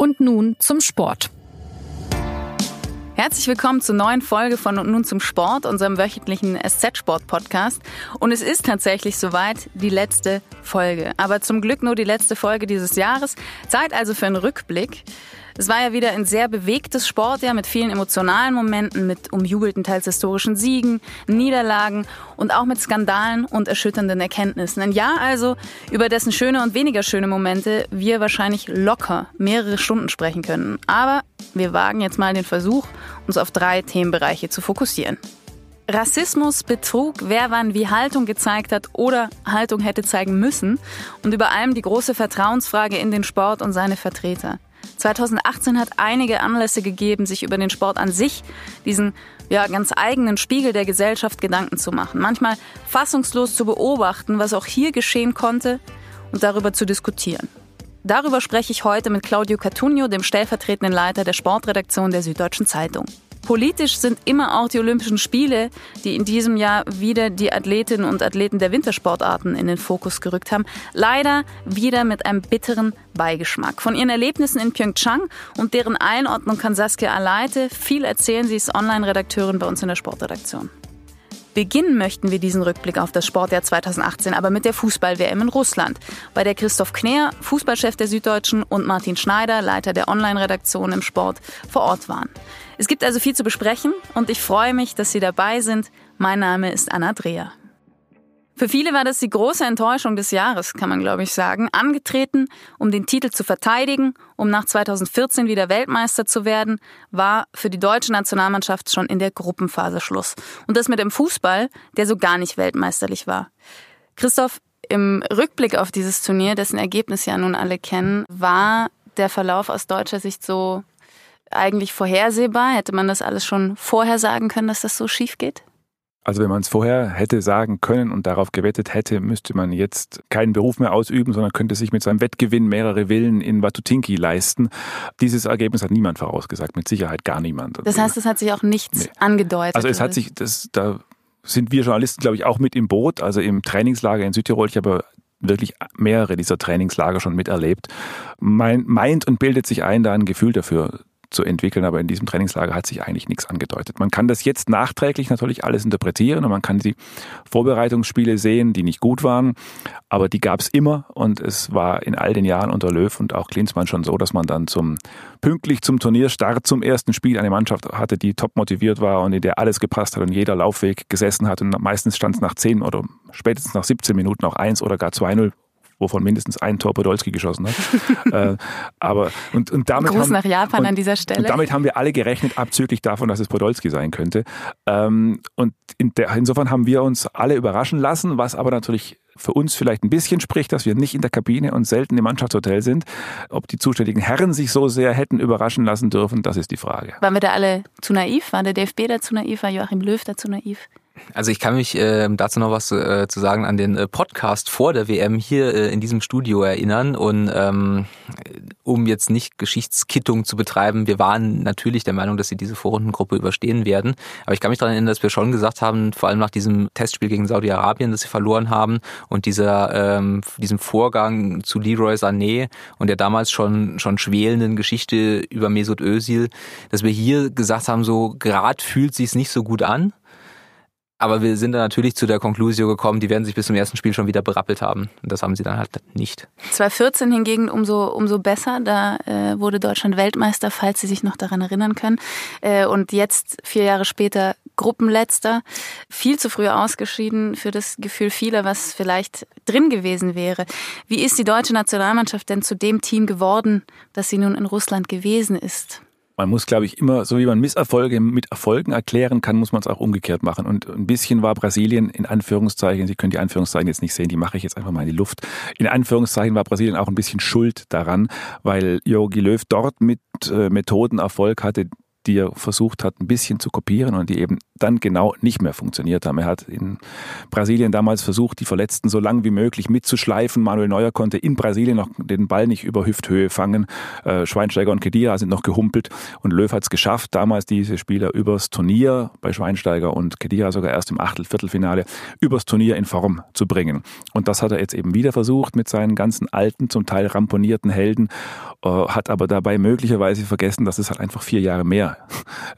Und nun zum Sport. Herzlich willkommen zur neuen Folge von Und nun zum Sport, unserem wöchentlichen SZ-Sport-Podcast. Und es ist tatsächlich soweit die letzte Folge. Aber zum Glück nur die letzte Folge dieses Jahres. Zeit also für einen Rückblick. Es war ja wieder ein sehr bewegtes Sportjahr mit vielen emotionalen Momenten, mit umjubelten, teils historischen Siegen, Niederlagen und auch mit Skandalen und erschütternden Erkenntnissen. Ein Jahr also, über dessen schöne und weniger schöne Momente wir wahrscheinlich locker mehrere Stunden sprechen können. Aber wir wagen jetzt mal den Versuch, uns auf drei Themenbereiche zu fokussieren. Rassismus, Betrug, wer wann wie Haltung gezeigt hat oder Haltung hätte zeigen müssen und über allem die große Vertrauensfrage in den Sport und seine Vertreter. 2018 hat einige Anlässe gegeben, sich über den Sport an sich, diesen ja, ganz eigenen Spiegel der Gesellschaft Gedanken zu machen. Manchmal fassungslos zu beobachten, was auch hier geschehen konnte und darüber zu diskutieren. Darüber spreche ich heute mit Claudio Cartunio, dem stellvertretenden Leiter der Sportredaktion der Süddeutschen Zeitung. Politisch sind immer auch die Olympischen Spiele, die in diesem Jahr wieder die Athletinnen und Athleten der Wintersportarten in den Fokus gerückt haben, leider wieder mit einem bitteren Beigeschmack. Von ihren Erlebnissen in Pyeongchang und deren Einordnung kann Saskia Aleite viel erzählen. Sie ist Online-Redakteurin bei uns in der Sportredaktion. Beginnen möchten wir diesen Rückblick auf das Sportjahr 2018 aber mit der Fußball-WM in Russland, bei der Christoph Kner, Fußballchef der Süddeutschen, und Martin Schneider, Leiter der Online-Redaktion im Sport, vor Ort waren. Es gibt also viel zu besprechen und ich freue mich, dass Sie dabei sind. Mein Name ist Anna Dreher. Für viele war das die große Enttäuschung des Jahres, kann man glaube ich sagen. Angetreten, um den Titel zu verteidigen, um nach 2014 wieder Weltmeister zu werden, war für die deutsche Nationalmannschaft schon in der Gruppenphase Schluss. Und das mit dem Fußball, der so gar nicht weltmeisterlich war. Christoph, im Rückblick auf dieses Turnier, dessen Ergebnis ja nun alle kennen, war der Verlauf aus deutscher Sicht so eigentlich vorhersehbar? Hätte man das alles schon vorher sagen können, dass das so schief geht? Also wenn man es vorher hätte sagen können und darauf gewettet hätte, müsste man jetzt keinen Beruf mehr ausüben, sondern könnte sich mit seinem Wettgewinn mehrere Villen in Watutinki leisten. Dieses Ergebnis hat niemand vorausgesagt, mit Sicherheit gar niemand. Das heißt, es hat sich auch nichts nee. angedeutet. Also es hat sich, das, da sind wir Journalisten, glaube ich, auch mit im Boot. Also im Trainingslager in Südtirol, ich habe wirklich mehrere dieser Trainingslager schon miterlebt, meint und bildet sich ein, da ein Gefühl dafür zu entwickeln, aber in diesem Trainingslager hat sich eigentlich nichts angedeutet. Man kann das jetzt nachträglich natürlich alles interpretieren und man kann die Vorbereitungsspiele sehen, die nicht gut waren, aber die gab es immer und es war in all den Jahren unter Löw und auch Klinsmann schon so, dass man dann zum pünktlich zum Turnierstart zum ersten Spiel eine Mannschaft hatte, die top motiviert war und in der alles gepasst hat und jeder Laufweg gesessen hat und meistens stand es nach 10 oder spätestens nach 17 Minuten auch 1 oder gar 2-0 wovon mindestens ein Tor Podolski geschossen hat. äh, aber und, und damit Gruß haben, nach Japan und, an dieser Stelle. Und damit haben wir alle gerechnet, abzüglich davon, dass es Podolski sein könnte. Ähm, und in der, insofern haben wir uns alle überraschen lassen, was aber natürlich für uns vielleicht ein bisschen spricht, dass wir nicht in der Kabine und selten im Mannschaftshotel sind. Ob die zuständigen Herren sich so sehr hätten überraschen lassen dürfen, das ist die Frage. Waren wir da alle zu naiv? War der DFB da zu naiv? War Joachim Löw da zu naiv? Also ich kann mich äh, dazu noch was äh, zu sagen an den äh, Podcast vor der WM hier äh, in diesem Studio erinnern und ähm, um jetzt nicht Geschichtskittung zu betreiben, wir waren natürlich der Meinung, dass sie diese Vorrundengruppe überstehen werden. Aber ich kann mich daran erinnern, dass wir schon gesagt haben, vor allem nach diesem Testspiel gegen Saudi-Arabien, das sie verloren haben und dieser ähm, diesem Vorgang zu Leroy Sané und der damals schon schon schwelenden Geschichte über Mesut Özil, dass wir hier gesagt haben, so gerade fühlt sich's nicht so gut an. Aber wir sind dann natürlich zu der Konklusion gekommen, die werden sich bis zum ersten Spiel schon wieder berappelt haben. Und das haben sie dann halt nicht. 2014 hingegen umso, umso besser. Da äh, wurde Deutschland Weltmeister, falls Sie sich noch daran erinnern können. Äh, und jetzt, vier Jahre später, Gruppenletzter. Viel zu früh ausgeschieden für das Gefühl vieler, was vielleicht drin gewesen wäre. Wie ist die deutsche Nationalmannschaft denn zu dem Team geworden, das sie nun in Russland gewesen ist? Man muss, glaube ich, immer, so wie man Misserfolge mit Erfolgen erklären kann, muss man es auch umgekehrt machen. Und ein bisschen war Brasilien in Anführungszeichen, Sie können die Anführungszeichen jetzt nicht sehen, die mache ich jetzt einfach mal in die Luft. In Anführungszeichen war Brasilien auch ein bisschen schuld daran, weil Jogi Löw dort mit äh, Methoden Erfolg hatte, die er versucht hat, ein bisschen zu kopieren und die eben dann genau nicht mehr funktioniert haben. Er hat in Brasilien damals versucht, die Verletzten so lang wie möglich mitzuschleifen. Manuel Neuer konnte in Brasilien noch den Ball nicht über Hüfthöhe fangen. Äh, Schweinsteiger und Kedira sind noch gehumpelt und Löw hat es geschafft, damals diese Spieler übers Turnier bei Schweinsteiger und Kedira sogar erst im Achtel, übers Turnier in Form zu bringen. Und das hat er jetzt eben wieder versucht mit seinen ganzen alten, zum Teil ramponierten Helden, äh, hat aber dabei möglicherweise vergessen, dass es halt einfach vier Jahre mehr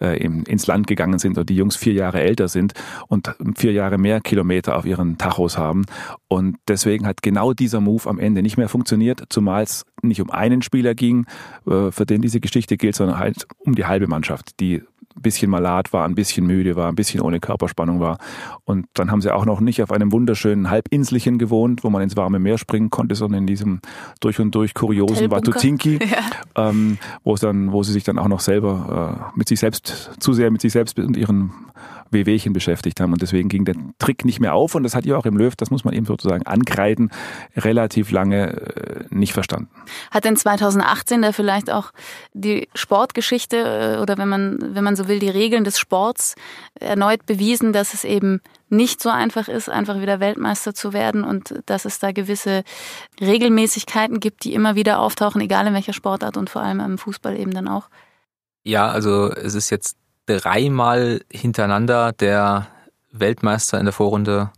äh, ins Land gegangen sind und die Jungs vier Jahre älter sind und vier Jahre mehr Kilometer auf ihren Tachos haben. Und deswegen hat genau dieser Move am Ende nicht mehr funktioniert, zumal es nicht um einen Spieler ging, äh, für den diese Geschichte gilt, sondern halt um die halbe Mannschaft, die ein bisschen malat war, ein bisschen müde war, ein bisschen ohne Körperspannung war. Und dann haben sie auch noch nicht auf einem wunderschönen Halbinselchen gewohnt, wo man ins warme Meer springen konnte, sondern in diesem durch und durch kuriosen Watutinki, ja. ähm, wo es dann, wo sie sich dann auch noch selber äh, mit sich selbst zu sehr mit sich selbst und ihren Wehwehchen beschäftigt haben. Und deswegen ging der Trick nicht mehr auf. Und das hat ja auch im Löw, das muss man eben sozusagen ankreiden, relativ lange äh, nicht verstanden. Hat denn 2018 da vielleicht auch die Sportgeschichte äh, oder wenn man, wenn man so will, die Regeln des Sports erneut bewiesen, dass es eben nicht so einfach ist, einfach wieder Weltmeister zu werden und dass es da gewisse Regelmäßigkeiten gibt, die immer wieder auftauchen, egal in welcher Sportart und vor allem im Fußball eben dann auch. Ja, also es ist jetzt dreimal hintereinander der Weltmeister in der Vorrunde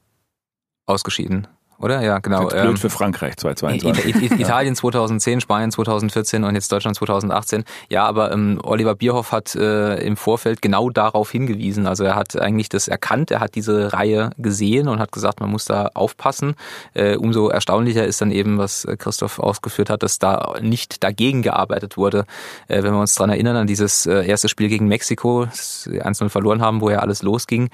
ausgeschieden oder? Ja, genau. Blöd ähm, für Frankreich 2022. Italien 2010, Spanien 2014 und jetzt Deutschland 2018. Ja, aber ähm, Oliver Bierhoff hat äh, im Vorfeld genau darauf hingewiesen. Also er hat eigentlich das erkannt, er hat diese Reihe gesehen und hat gesagt, man muss da aufpassen. Äh, umso erstaunlicher ist dann eben, was Christoph ausgeführt hat, dass da nicht dagegen gearbeitet wurde. Äh, wenn wir uns dran erinnern an dieses äh, erste Spiel gegen Mexiko, das 1-0 verloren haben, wo ja alles losging,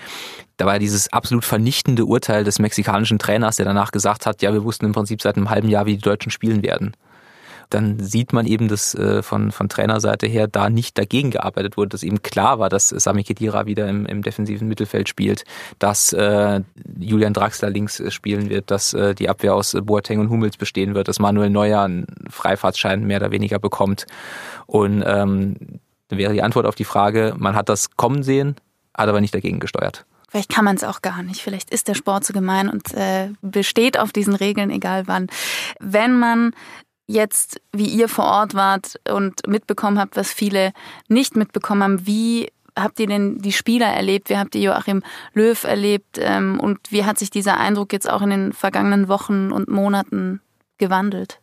da war dieses absolut vernichtende Urteil des mexikanischen Trainers, der danach gesagt hat, ja, wir wussten im Prinzip seit einem halben Jahr, wie die Deutschen spielen werden. Dann sieht man eben, dass äh, von, von Trainerseite her da nicht dagegen gearbeitet wurde, dass eben klar war, dass Sami Khedira wieder im, im defensiven Mittelfeld spielt, dass äh, Julian Draxler links äh, spielen wird, dass äh, die Abwehr aus Boateng und Hummels bestehen wird, dass Manuel Neuer einen Freifahrtschein mehr oder weniger bekommt. Und ähm, wäre die Antwort auf die Frage, man hat das kommen sehen, hat aber nicht dagegen gesteuert. Vielleicht kann man es auch gar nicht. Vielleicht ist der Sport so gemein und äh, besteht auf diesen Regeln, egal wann. Wenn man jetzt, wie ihr vor Ort wart und mitbekommen habt, was viele nicht mitbekommen haben, wie habt ihr denn die Spieler erlebt? Wie habt ihr Joachim Löw erlebt? Ähm, und wie hat sich dieser Eindruck jetzt auch in den vergangenen Wochen und Monaten gewandelt?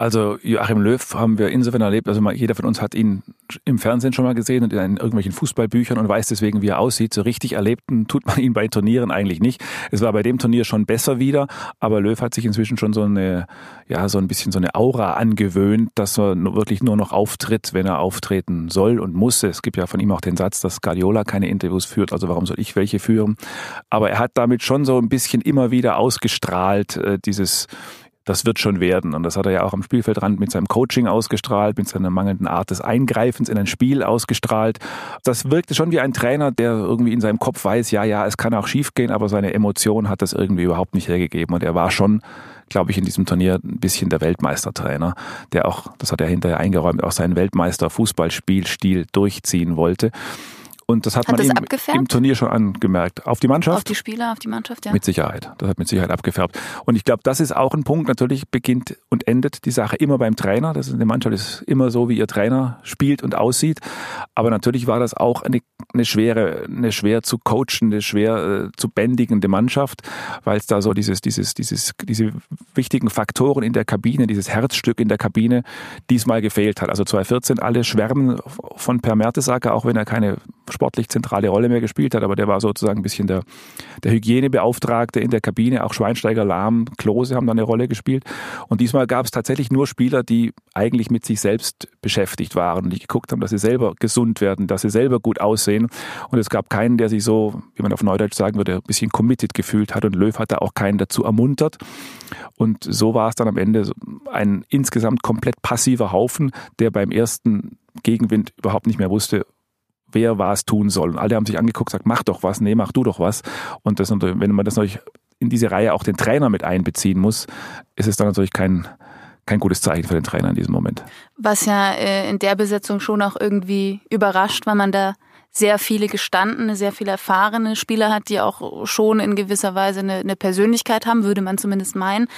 Also Joachim Löw haben wir insofern erlebt, also jeder von uns hat ihn im Fernsehen schon mal gesehen und in irgendwelchen Fußballbüchern und weiß deswegen, wie er aussieht. So richtig erlebten tut man ihn bei Turnieren eigentlich nicht. Es war bei dem Turnier schon besser wieder, aber Löw hat sich inzwischen schon so eine, ja, so ein bisschen so eine Aura angewöhnt, dass er wirklich nur noch auftritt, wenn er auftreten soll und muss. Es gibt ja von ihm auch den Satz, dass Guardiola keine Interviews führt, also warum soll ich welche führen? Aber er hat damit schon so ein bisschen immer wieder ausgestrahlt, äh, dieses, das wird schon werden. Und das hat er ja auch am Spielfeldrand mit seinem Coaching ausgestrahlt, mit seiner mangelnden Art des Eingreifens in ein Spiel ausgestrahlt. Das wirkte schon wie ein Trainer, der irgendwie in seinem Kopf weiß, ja, ja, es kann auch schiefgehen, aber seine Emotion hat das irgendwie überhaupt nicht hergegeben. Und er war schon, glaube ich, in diesem Turnier ein bisschen der Weltmeistertrainer, der auch, das hat er hinterher eingeräumt, auch seinen Weltmeister-Fußballspielstil durchziehen wollte. Und das hat, hat man das ihm im Turnier schon angemerkt. Auf die Mannschaft? Auf die Spieler, auf die Mannschaft, ja. Mit Sicherheit. Das hat mit Sicherheit abgefärbt. Und ich glaube, das ist auch ein Punkt. Natürlich beginnt und endet die Sache immer beim Trainer. Das ist, eine Mannschaft ist immer so, wie ihr Trainer spielt und aussieht. Aber natürlich war das auch eine, eine schwere, eine schwer zu coachende, schwer äh, zu bändigende Mannschaft, weil es da so dieses, dieses, dieses, diese wichtigen Faktoren in der Kabine, dieses Herzstück in der Kabine diesmal gefehlt hat. Also 2014 alle schwärmen von Per Mertesacker, auch wenn er keine sportlich zentrale Rolle mehr gespielt hat, aber der war sozusagen ein bisschen der, der Hygienebeauftragte in der Kabine. Auch Schweinsteiger, Lahm, Klose haben da eine Rolle gespielt. Und diesmal gab es tatsächlich nur Spieler, die eigentlich mit sich selbst beschäftigt waren, die geguckt haben, dass sie selber gesund werden, dass sie selber gut aussehen. Und es gab keinen, der sich so, wie man auf Neudeutsch sagen würde, ein bisschen committed gefühlt hat. Und Löw hat da auch keinen dazu ermuntert. Und so war es dann am Ende ein insgesamt komplett passiver Haufen, der beim ersten Gegenwind überhaupt nicht mehr wusste, wer was tun soll. Und alle haben sich angeguckt, gesagt, mach doch was, nee, mach du doch was. Und das, wenn man das natürlich in diese Reihe auch den Trainer mit einbeziehen muss, ist es dann natürlich kein, kein gutes Zeichen für den Trainer in diesem Moment. Was ja äh, in der Besetzung schon auch irgendwie überrascht, weil man da sehr viele gestandene, sehr viele erfahrene Spieler hat, die auch schon in gewisser Weise eine, eine Persönlichkeit haben, würde man zumindest meinen.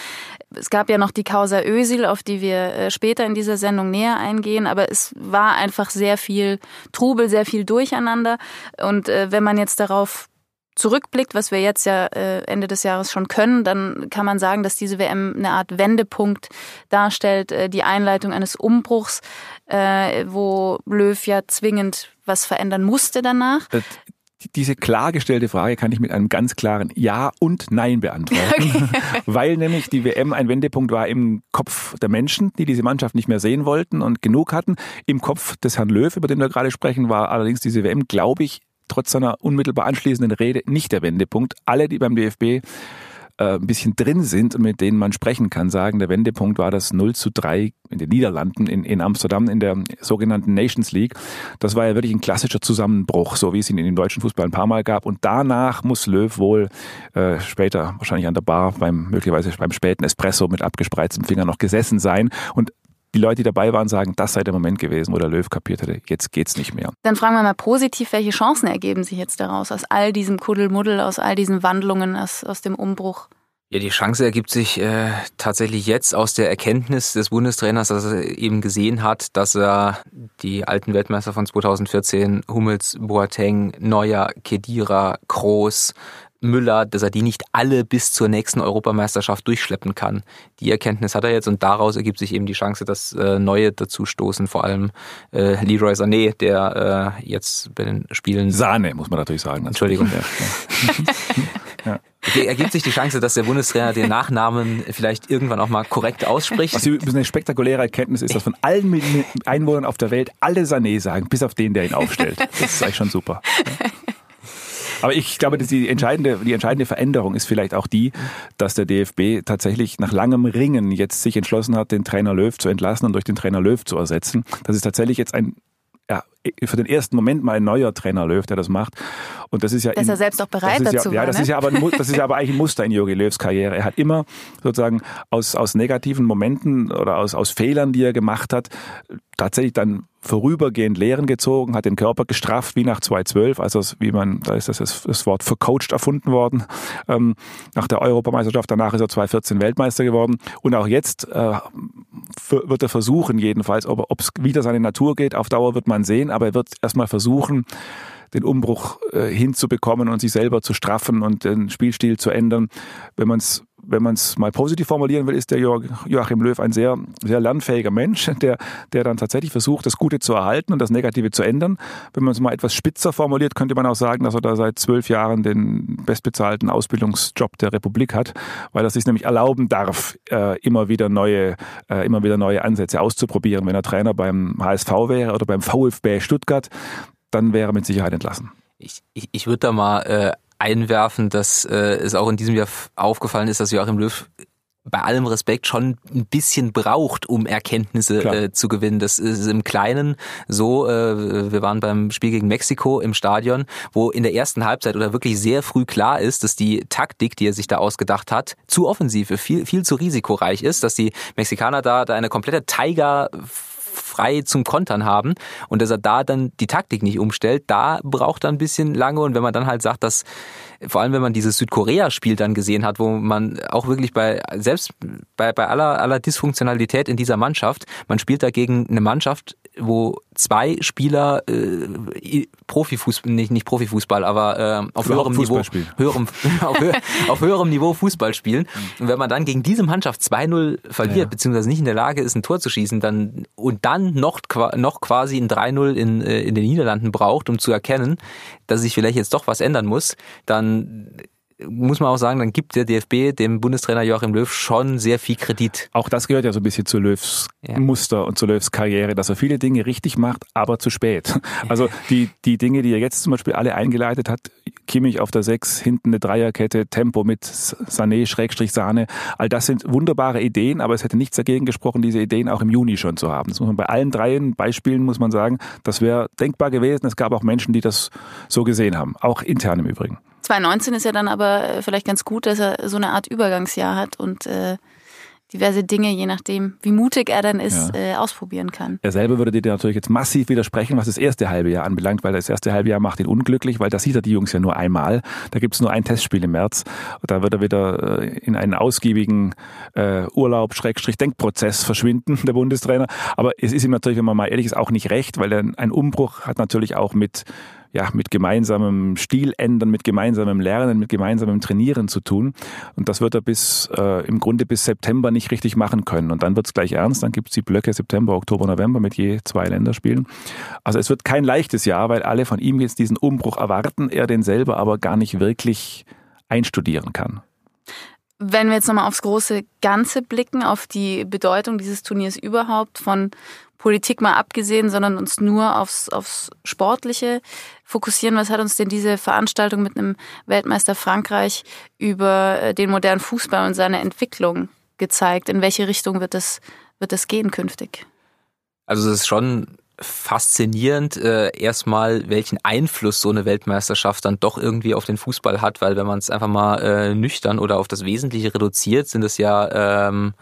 Es gab ja noch die Causa Ösil, auf die wir äh, später in dieser Sendung näher eingehen, aber es war einfach sehr viel Trubel, sehr viel Durcheinander. Und äh, wenn man jetzt darauf zurückblickt, was wir jetzt ja äh, Ende des Jahres schon können, dann kann man sagen, dass diese WM eine Art Wendepunkt darstellt, die Einleitung eines Umbruchs, wo Löw ja zwingend was verändern musste danach. Diese klargestellte Frage kann ich mit einem ganz klaren Ja und Nein beantworten, okay. weil nämlich die WM ein Wendepunkt war im Kopf der Menschen, die diese Mannschaft nicht mehr sehen wollten und genug hatten. Im Kopf des Herrn Löw, über den wir gerade sprechen, war allerdings diese WM, glaube ich, trotz seiner unmittelbar anschließenden Rede nicht der Wendepunkt. Alle, die beim DFB äh, ein bisschen drin sind und mit denen man sprechen kann, sagen, der Wendepunkt war das 0 zu 3 in den Niederlanden, in, in Amsterdam, in der sogenannten Nations League. Das war ja wirklich ein klassischer Zusammenbruch, so wie es ihn in dem deutschen Fußball ein paar Mal gab. Und danach muss Löw wohl äh, später wahrscheinlich an der Bar beim möglicherweise beim späten Espresso mit abgespreiztem Finger noch gesessen sein. Und die Leute, die dabei waren, sagen, das sei der Moment gewesen, wo der Löw kapiert hätte, jetzt geht's nicht mehr. Dann fragen wir mal positiv, welche Chancen ergeben sich jetzt daraus, aus all diesem Kuddelmuddel, aus all diesen Wandlungen, aus, aus dem Umbruch? Ja, die Chance ergibt sich äh, tatsächlich jetzt aus der Erkenntnis des Bundestrainers, dass er eben gesehen hat, dass er die alten Weltmeister von 2014, Hummels, Boateng, Neuer, Kedira, Kroos, Müller, dass er die nicht alle bis zur nächsten Europameisterschaft durchschleppen kann. Die Erkenntnis hat er jetzt und daraus ergibt sich eben die Chance, dass äh, neue dazustoßen, vor allem äh, Leroy Sané, der äh, jetzt bei den Spielen... Sahne, muss man natürlich sagen. Entschuldigung. Ja. Ergibt sich die Chance, dass der Bundestrainer den Nachnamen vielleicht irgendwann auch mal korrekt ausspricht? Was eine spektakuläre Erkenntnis ist, dass von allen Einwohnern auf der Welt alle Sané sagen, bis auf den, der ihn aufstellt. Das ist eigentlich schon super. Ja. Aber ich glaube, dass die entscheidende, die entscheidende Veränderung ist vielleicht auch die, dass der DFB tatsächlich nach langem Ringen jetzt sich entschlossen hat, den Trainer Löw zu entlassen und durch den Trainer Löw zu ersetzen. Das ist tatsächlich jetzt ein ja, für den ersten Moment mal ein neuer Trainer Löw, der das macht. Und das ist ja. Dass in, er selbst auch bereit ja, dazu ja, war. das ne? ist ja aber, das ist ja aber eigentlich ein Muster in Jogi Löws Karriere. Er hat immer sozusagen aus, aus negativen Momenten oder aus, aus Fehlern, die er gemacht hat, tatsächlich dann vorübergehend Lehren gezogen, hat den Körper gestrafft wie nach 2012, also wie man, da ist das, das Wort vercoacht erfunden worden, ähm, nach der Europameisterschaft, danach ist er 2014 Weltmeister geworden und auch jetzt äh, wird er versuchen jedenfalls, ob es wieder seine Natur geht, auf Dauer wird man sehen, aber er wird erstmal versuchen, den Umbruch äh, hinzubekommen und sich selber zu straffen und den Spielstil zu ändern. Wenn man es wenn man es mal positiv formulieren will, ist der Joachim Löw ein sehr, sehr lernfähiger Mensch, der, der dann tatsächlich versucht, das Gute zu erhalten und das Negative zu ändern. Wenn man es mal etwas spitzer formuliert, könnte man auch sagen, dass er da seit zwölf Jahren den bestbezahlten Ausbildungsjob der Republik hat, weil er sich nämlich erlauben darf, äh, immer wieder neue, äh, immer wieder neue Ansätze auszuprobieren. Wenn er Trainer beim HSV wäre oder beim VfB Stuttgart, dann wäre er mit Sicherheit entlassen. Ich, ich, ich würde da mal äh, einwerfen, dass äh, es auch in diesem Jahr aufgefallen ist, dass Joachim Löw bei allem Respekt schon ein bisschen braucht, um Erkenntnisse äh, zu gewinnen. Das ist im Kleinen so. Äh, wir waren beim Spiel gegen Mexiko im Stadion, wo in der ersten Halbzeit oder wirklich sehr früh klar ist, dass die Taktik, die er sich da ausgedacht hat, zu offensiv, viel viel zu risikoreich ist, dass die Mexikaner da, da eine komplette Tiger frei zum Kontern haben. Und dass er da dann die Taktik nicht umstellt, da braucht er ein bisschen lange. Und wenn man dann halt sagt, dass vor allem wenn man dieses Südkorea-Spiel dann gesehen hat, wo man auch wirklich bei, selbst bei, bei aller, aller Dysfunktionalität in dieser Mannschaft, man spielt dagegen eine Mannschaft, wo zwei Spieler äh, Profifußball, nicht, nicht Profifußball, aber äh, auf höherem Niveau, höherem, auf, höher, auf höherem Niveau Fußball spielen. Und wenn man dann gegen diese Mannschaft 2-0 verliert, ja. beziehungsweise nicht in der Lage ist, ein Tor zu schießen, dann und dann noch, noch quasi ein 3-0 in, äh, in den Niederlanden braucht, um zu erkennen, dass sich vielleicht jetzt doch was ändern muss, dann muss man auch sagen, dann gibt der DFB dem Bundestrainer Joachim Löw schon sehr viel Kredit. Auch das gehört ja so ein bisschen zu Löws ja. Muster und zu Löws Karriere, dass er viele Dinge richtig macht, aber zu spät. Also die, die Dinge, die er jetzt zum Beispiel alle eingeleitet hat, Kimmich auf der Sechs, hinten eine Dreierkette, Tempo mit Sané, Schrägstrich Sahne, all das sind wunderbare Ideen, aber es hätte nichts dagegen gesprochen, diese Ideen auch im Juni schon zu haben. Das muss man bei allen dreien Beispielen muss man sagen, das wäre denkbar gewesen. Es gab auch Menschen, die das so gesehen haben, auch intern im Übrigen. 2019 ist ja dann aber äh, vielleicht ganz gut, dass er so eine Art Übergangsjahr hat und äh, diverse Dinge, je nachdem, wie mutig er dann ist, ja. äh, ausprobieren kann. Er selber würde dir natürlich jetzt massiv widersprechen, was das erste halbe Jahr anbelangt, weil das erste halbe Jahr macht ihn unglücklich, weil da sieht er die Jungs ja nur einmal. Da gibt es nur ein Testspiel im März. Da wird er wieder äh, in einen ausgiebigen äh, Urlaub, Schrägstrich, Denkprozess verschwinden, der Bundestrainer. Aber es ist ihm natürlich, wenn man mal ehrlich ist, auch nicht recht, weil ein Umbruch hat natürlich auch mit ja, mit gemeinsamem Stil ändern, mit gemeinsamem Lernen, mit gemeinsamem Trainieren zu tun. Und das wird er bis äh, im Grunde bis September nicht richtig machen können. Und dann wird es gleich ernst. Dann gibt es die Blöcke September, Oktober, November mit je zwei Länderspielen. Also es wird kein leichtes Jahr, weil alle von ihm jetzt diesen Umbruch erwarten, er den selber aber gar nicht wirklich einstudieren kann. Wenn wir jetzt nochmal aufs große Ganze blicken, auf die Bedeutung dieses Turniers überhaupt, von Politik mal abgesehen, sondern uns nur aufs, aufs Sportliche fokussieren. Was hat uns denn diese Veranstaltung mit einem Weltmeister Frankreich über äh, den modernen Fußball und seine Entwicklung gezeigt? In welche Richtung wird es, wird es gehen künftig? Also es ist schon faszinierend, äh, erstmal, welchen Einfluss so eine Weltmeisterschaft dann doch irgendwie auf den Fußball hat, weil wenn man es einfach mal äh, nüchtern oder auf das Wesentliche reduziert, sind es ja ähm,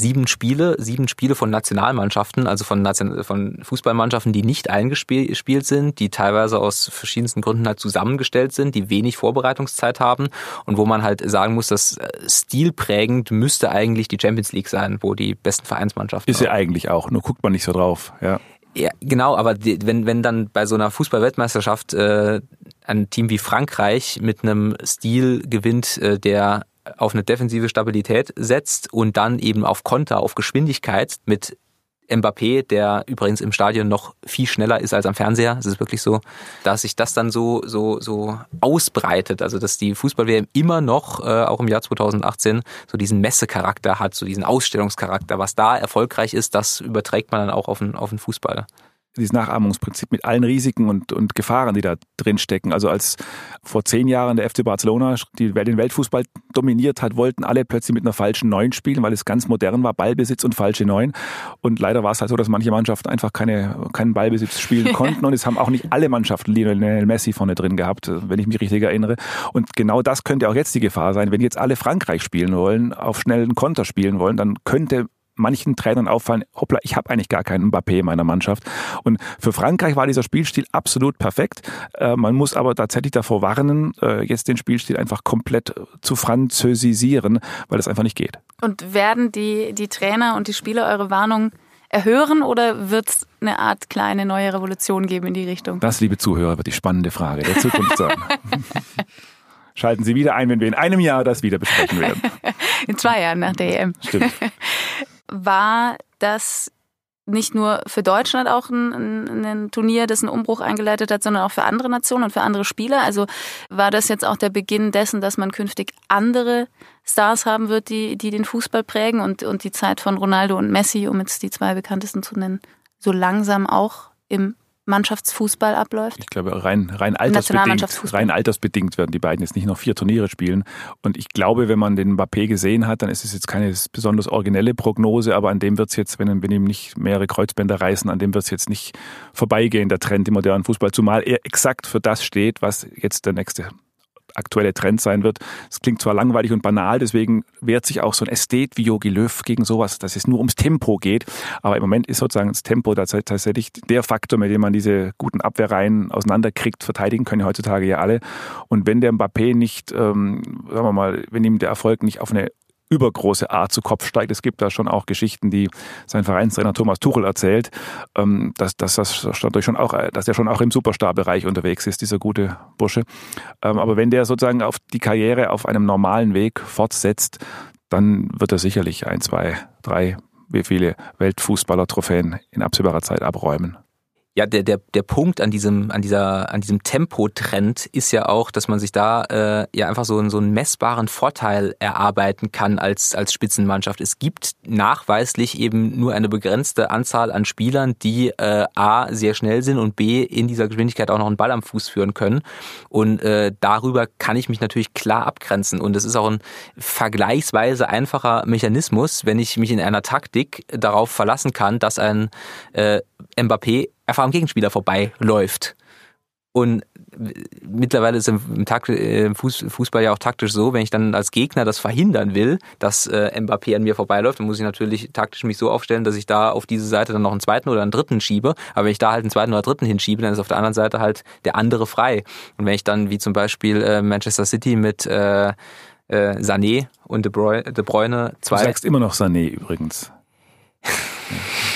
sieben Spiele, sieben Spiele von Nationalmannschaften, also von, Nation von Fußballmannschaften, die nicht eingespielt sind, die teilweise aus verschiedensten Gründen halt zusammengestellt sind, die wenig Vorbereitungszeit haben und wo man halt sagen muss, dass äh, stilprägend müsste eigentlich die Champions League sein, wo die besten Vereinsmannschaften. Ist sie eigentlich auch, nur guckt man nicht so drauf, ja. Ja, genau, aber die, wenn, wenn dann bei so einer Fußballweltmeisterschaft äh, ein Team wie Frankreich mit einem Stil gewinnt, äh, der auf eine defensive Stabilität setzt und dann eben auf Konter, auf Geschwindigkeit mit Mbappé, der übrigens im Stadion noch viel schneller ist als am Fernseher. Es ist wirklich so, dass sich das dann so so so ausbreitet, also dass die Fußball-WM immer noch äh, auch im Jahr 2018 so diesen Messecharakter hat, so diesen Ausstellungscharakter. Was da erfolgreich ist, das überträgt man dann auch auf den auf den Fußball dieses Nachahmungsprinzip mit allen Risiken und, und Gefahren, die da drin stecken. Also als vor zehn Jahren der FC Barcelona die, den Weltfußball dominiert hat, wollten alle plötzlich mit einer falschen Neun spielen, weil es ganz modern war, Ballbesitz und falsche Neun. Und leider war es halt so, dass manche Mannschaften einfach keine, keinen Ballbesitz spielen konnten. und es haben auch nicht alle Mannschaften Lionel Messi vorne drin gehabt, wenn ich mich richtig erinnere. Und genau das könnte auch jetzt die Gefahr sein. Wenn jetzt alle Frankreich spielen wollen, auf schnellen Konter spielen wollen, dann könnte manchen Trainern auffallen, hoppla, ich habe eigentlich gar keinen Mbappé in meiner Mannschaft. Und für Frankreich war dieser Spielstil absolut perfekt. Äh, man muss aber tatsächlich davor warnen, äh, jetzt den Spielstil einfach komplett zu französisieren, weil das einfach nicht geht. Und werden die, die Trainer und die Spieler eure Warnung erhören oder wird es eine Art kleine neue Revolution geben in die Richtung? Das, liebe Zuhörer, wird die spannende Frage der Zukunft sein. Schalten Sie wieder ein, wenn wir in einem Jahr das wieder besprechen werden. In zwei Jahren nach der EM. Stimmt. war das nicht nur für Deutschland auch ein, ein, ein, Turnier, das einen Umbruch eingeleitet hat, sondern auch für andere Nationen und für andere Spieler. Also war das jetzt auch der Beginn dessen, dass man künftig andere Stars haben wird, die, die den Fußball prägen und, und die Zeit von Ronaldo und Messi, um jetzt die zwei bekanntesten zu nennen, so langsam auch im Mannschaftsfußball abläuft? Ich glaube, rein, rein, altersbedingt, rein altersbedingt werden die beiden jetzt nicht noch vier Turniere spielen. Und ich glaube, wenn man den Mbappé gesehen hat, dann ist es jetzt keine besonders originelle Prognose, aber an dem wird es jetzt, wenn, wenn ihm nicht mehrere Kreuzbänder reißen, an dem wird es jetzt nicht vorbeigehen, der Trend im modernen Fußball, zumal er exakt für das steht, was jetzt der nächste aktuelle Trend sein wird. Es klingt zwar langweilig und banal, deswegen wehrt sich auch so ein Ästhet wie Jogi Löw gegen sowas, dass es nur ums Tempo geht. Aber im Moment ist sozusagen das Tempo tatsächlich der Faktor, mit dem man diese guten Abwehrreihen auseinanderkriegt. Verteidigen können heutzutage ja alle. Und wenn der Mbappé nicht, ähm, sagen wir mal, wenn ihm der Erfolg nicht auf eine übergroße Art zu Kopf steigt. Es gibt da schon auch Geschichten, die sein Vereinstrainer Thomas Tuchel erzählt, ähm, dass, dass das schon auch, dass er schon auch im Superstar-Bereich unterwegs ist, dieser gute Bursche. Ähm, aber wenn der sozusagen auf die Karriere auf einem normalen Weg fortsetzt, dann wird er sicherlich ein, zwei, drei, wie viele Weltfußballer-Trophäen in absehbarer Zeit abräumen ja, der, der, der Punkt an diesem, an dieser, an diesem Tempotrend ist ja auch, dass man sich da äh, ja einfach so, so einen messbaren Vorteil erarbeiten kann als, als Spitzenmannschaft. Es gibt nachweislich eben nur eine begrenzte Anzahl an Spielern, die äh, A sehr schnell sind und B in dieser Geschwindigkeit auch noch einen Ball am Fuß führen können. Und äh, darüber kann ich mich natürlich klar abgrenzen. Und es ist auch ein vergleichsweise einfacher Mechanismus, wenn ich mich in einer Taktik darauf verlassen kann, dass ein äh, Mbappé einfach am Gegenspieler vorbeiläuft. Und mittlerweile ist im, Takt, im Fußball ja auch taktisch so, wenn ich dann als Gegner das verhindern will, dass äh, Mbappé an mir vorbeiläuft, dann muss ich natürlich taktisch mich so aufstellen, dass ich da auf diese Seite dann noch einen zweiten oder einen dritten schiebe. Aber wenn ich da halt einen zweiten oder dritten hinschiebe, dann ist auf der anderen Seite halt der andere frei. Und wenn ich dann wie zum Beispiel äh, Manchester City mit äh, äh, Sané und De Bruyne, De Bruyne zwei... Du sagst immer noch Sané übrigens.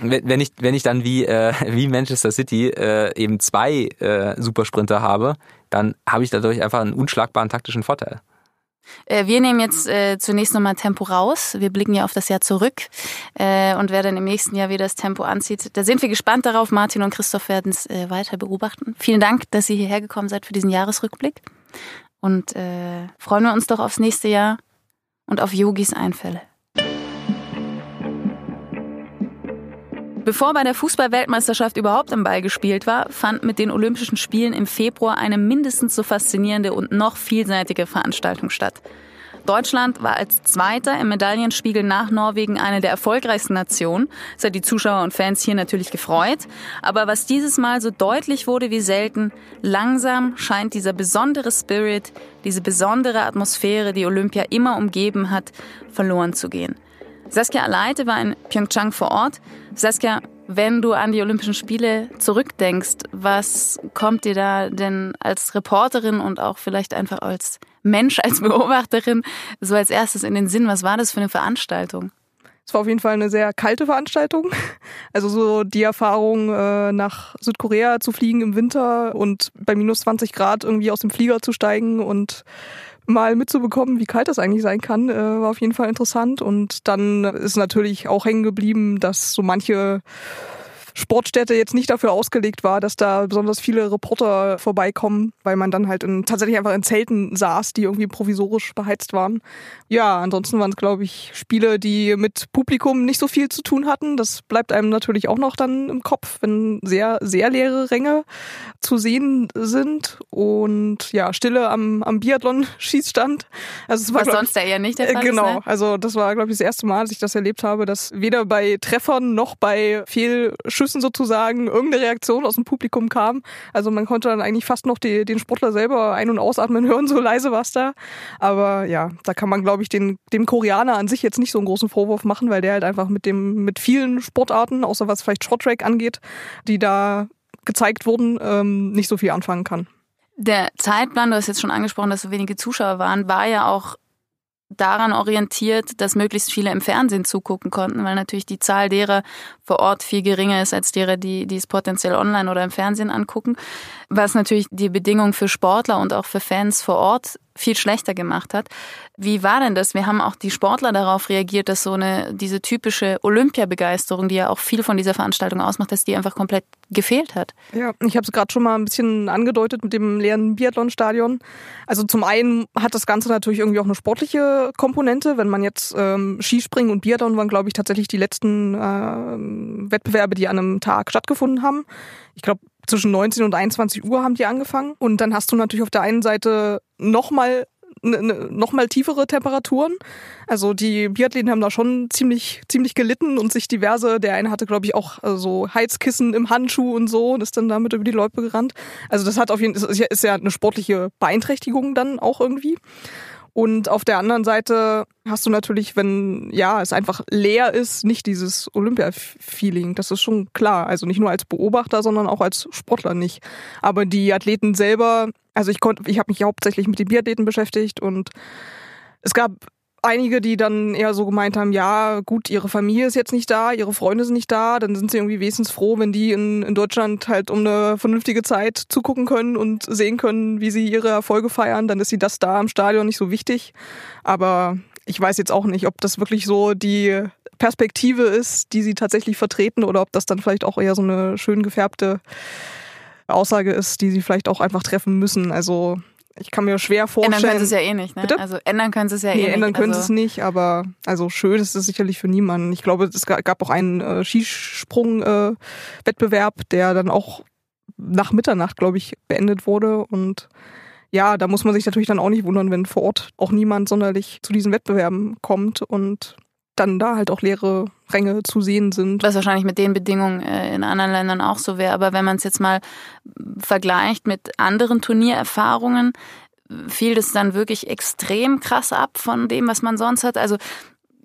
wenn ich, wenn ich dann wie, äh, wie Manchester City äh, eben zwei äh, Supersprinter habe, dann habe ich dadurch einfach einen unschlagbaren taktischen Vorteil. Äh, wir nehmen jetzt äh, zunächst nochmal Tempo raus. Wir blicken ja auf das Jahr zurück. Äh, und wer dann im nächsten Jahr wieder das Tempo anzieht, da sind wir gespannt darauf. Martin und Christoph werden es äh, weiter beobachten. Vielen Dank, dass ihr hierher gekommen seid für diesen Jahresrückblick. Und äh, freuen wir uns doch aufs nächste Jahr und auf Yogis Einfälle. Bevor bei der Fußball-Weltmeisterschaft überhaupt im Ball gespielt war, fand mit den Olympischen Spielen im Februar eine mindestens so faszinierende und noch vielseitige Veranstaltung statt. Deutschland war als Zweiter im Medaillenspiegel nach Norwegen eine der erfolgreichsten Nationen. Das hat die Zuschauer und Fans hier natürlich gefreut. Aber was dieses Mal so deutlich wurde wie selten, langsam scheint dieser besondere Spirit, diese besondere Atmosphäre, die Olympia immer umgeben hat, verloren zu gehen. Saskia Aleite war in Pyeongchang vor Ort. Saskia, wenn du an die Olympischen Spiele zurückdenkst, was kommt dir da denn als Reporterin und auch vielleicht einfach als Mensch, als Beobachterin so als erstes in den Sinn? Was war das für eine Veranstaltung? Es war auf jeden Fall eine sehr kalte Veranstaltung. Also so die Erfahrung, äh, nach Südkorea zu fliegen im Winter und bei minus 20 Grad irgendwie aus dem Flieger zu steigen und mal mitzubekommen, wie kalt das eigentlich sein kann, äh, war auf jeden Fall interessant. Und dann ist natürlich auch hängen geblieben, dass so manche Sportstätte jetzt nicht dafür ausgelegt war, dass da besonders viele Reporter vorbeikommen, weil man dann halt in, tatsächlich einfach in Zelten saß, die irgendwie provisorisch beheizt waren. Ja, ansonsten waren es, glaube ich, Spiele, die mit Publikum nicht so viel zu tun hatten. Das bleibt einem natürlich auch noch dann im Kopf, wenn sehr, sehr leere Ränge zu sehen sind und ja, Stille am, am Biathlon-Schießstand. Also es war, Was sonst ja eher nicht der Fall äh, Genau, ist, ne? also das war, glaube ich, das erste Mal, dass ich das erlebt habe, dass weder bei Treffern noch bei Fehlschüssen Schüssen sozusagen irgendeine Reaktion aus dem Publikum kam. Also man konnte dann eigentlich fast noch die, den Sportler selber ein- und ausatmen hören, so leise war es da. Aber ja, da kann man, glaube ich, den, dem Koreaner an sich jetzt nicht so einen großen Vorwurf machen, weil der halt einfach mit dem, mit vielen Sportarten, außer was vielleicht Shorttrack angeht, die da gezeigt wurden, ähm, nicht so viel anfangen kann. Der Zeitplan, du hast jetzt schon angesprochen, dass so wenige Zuschauer waren, war ja auch daran orientiert, dass möglichst viele im Fernsehen zugucken konnten, weil natürlich die Zahl derer vor Ort viel geringer ist als derer, die, die es potenziell online oder im Fernsehen angucken. Was natürlich die Bedingungen für Sportler und auch für Fans vor Ort viel schlechter gemacht hat. Wie war denn das? Wir haben auch die Sportler darauf reagiert, dass so eine, diese typische Olympiabegeisterung, die ja auch viel von dieser Veranstaltung ausmacht, dass die einfach komplett gefehlt hat. Ja, ich habe es gerade schon mal ein bisschen angedeutet mit dem leeren Biathlonstadion. Also zum einen hat das Ganze natürlich irgendwie auch eine sportliche Komponente. Wenn man jetzt ähm, Skispringen und Biathlon waren, glaube ich, tatsächlich die letzten äh, Wettbewerbe, die an einem Tag stattgefunden haben. Ich glaube, zwischen 19 und 21 Uhr haben die angefangen. Und dann hast du natürlich auf der einen Seite nochmal noch mal tiefere Temperaturen. Also die Biathleten haben da schon ziemlich ziemlich gelitten und sich diverse, der eine hatte glaube ich auch äh, so Heizkissen im Handschuh und so und ist dann damit über die Loipe gerannt. Also das hat auf jeden Fall ist ja eine sportliche Beeinträchtigung dann auch irgendwie. Und auf der anderen Seite hast du natürlich, wenn ja, es einfach leer ist, nicht dieses Olympia-Feeling. Das ist schon klar. Also nicht nur als Beobachter, sondern auch als Sportler nicht. Aber die Athleten selber, also ich konnte, ich habe mich hauptsächlich mit den Biathleten beschäftigt und es gab einige, die dann eher so gemeint haben, ja, gut, ihre Familie ist jetzt nicht da, ihre Freunde sind nicht da, dann sind sie irgendwie wesentlich froh, wenn die in, in Deutschland halt um eine vernünftige Zeit zugucken können und sehen können, wie sie ihre Erfolge feiern, dann ist sie das da im Stadion nicht so wichtig. Aber ich weiß jetzt auch nicht, ob das wirklich so die Perspektive ist, die sie tatsächlich vertreten oder ob das dann vielleicht auch eher so eine schön gefärbte Aussage ist, die sie vielleicht auch einfach treffen müssen. Also ich kann mir schwer vorstellen. Ändern können sie es ja eh nicht, ne? Bitte? Also ändern können sie es ja nee, eh nicht. ändern können also sie es nicht, aber also schön ist es sicherlich für niemanden. Ich glaube, es gab auch einen äh, Skisprung-Wettbewerb, äh, der dann auch nach Mitternacht, glaube ich, beendet wurde. Und ja, da muss man sich natürlich dann auch nicht wundern, wenn vor Ort auch niemand sonderlich zu diesen Wettbewerben kommt. Und dann da halt auch leere Ränge zu sehen sind. Was wahrscheinlich mit den Bedingungen äh, in anderen Ländern auch so wäre. Aber wenn man es jetzt mal vergleicht mit anderen Turniererfahrungen, fiel das dann wirklich extrem krass ab von dem, was man sonst hat. Also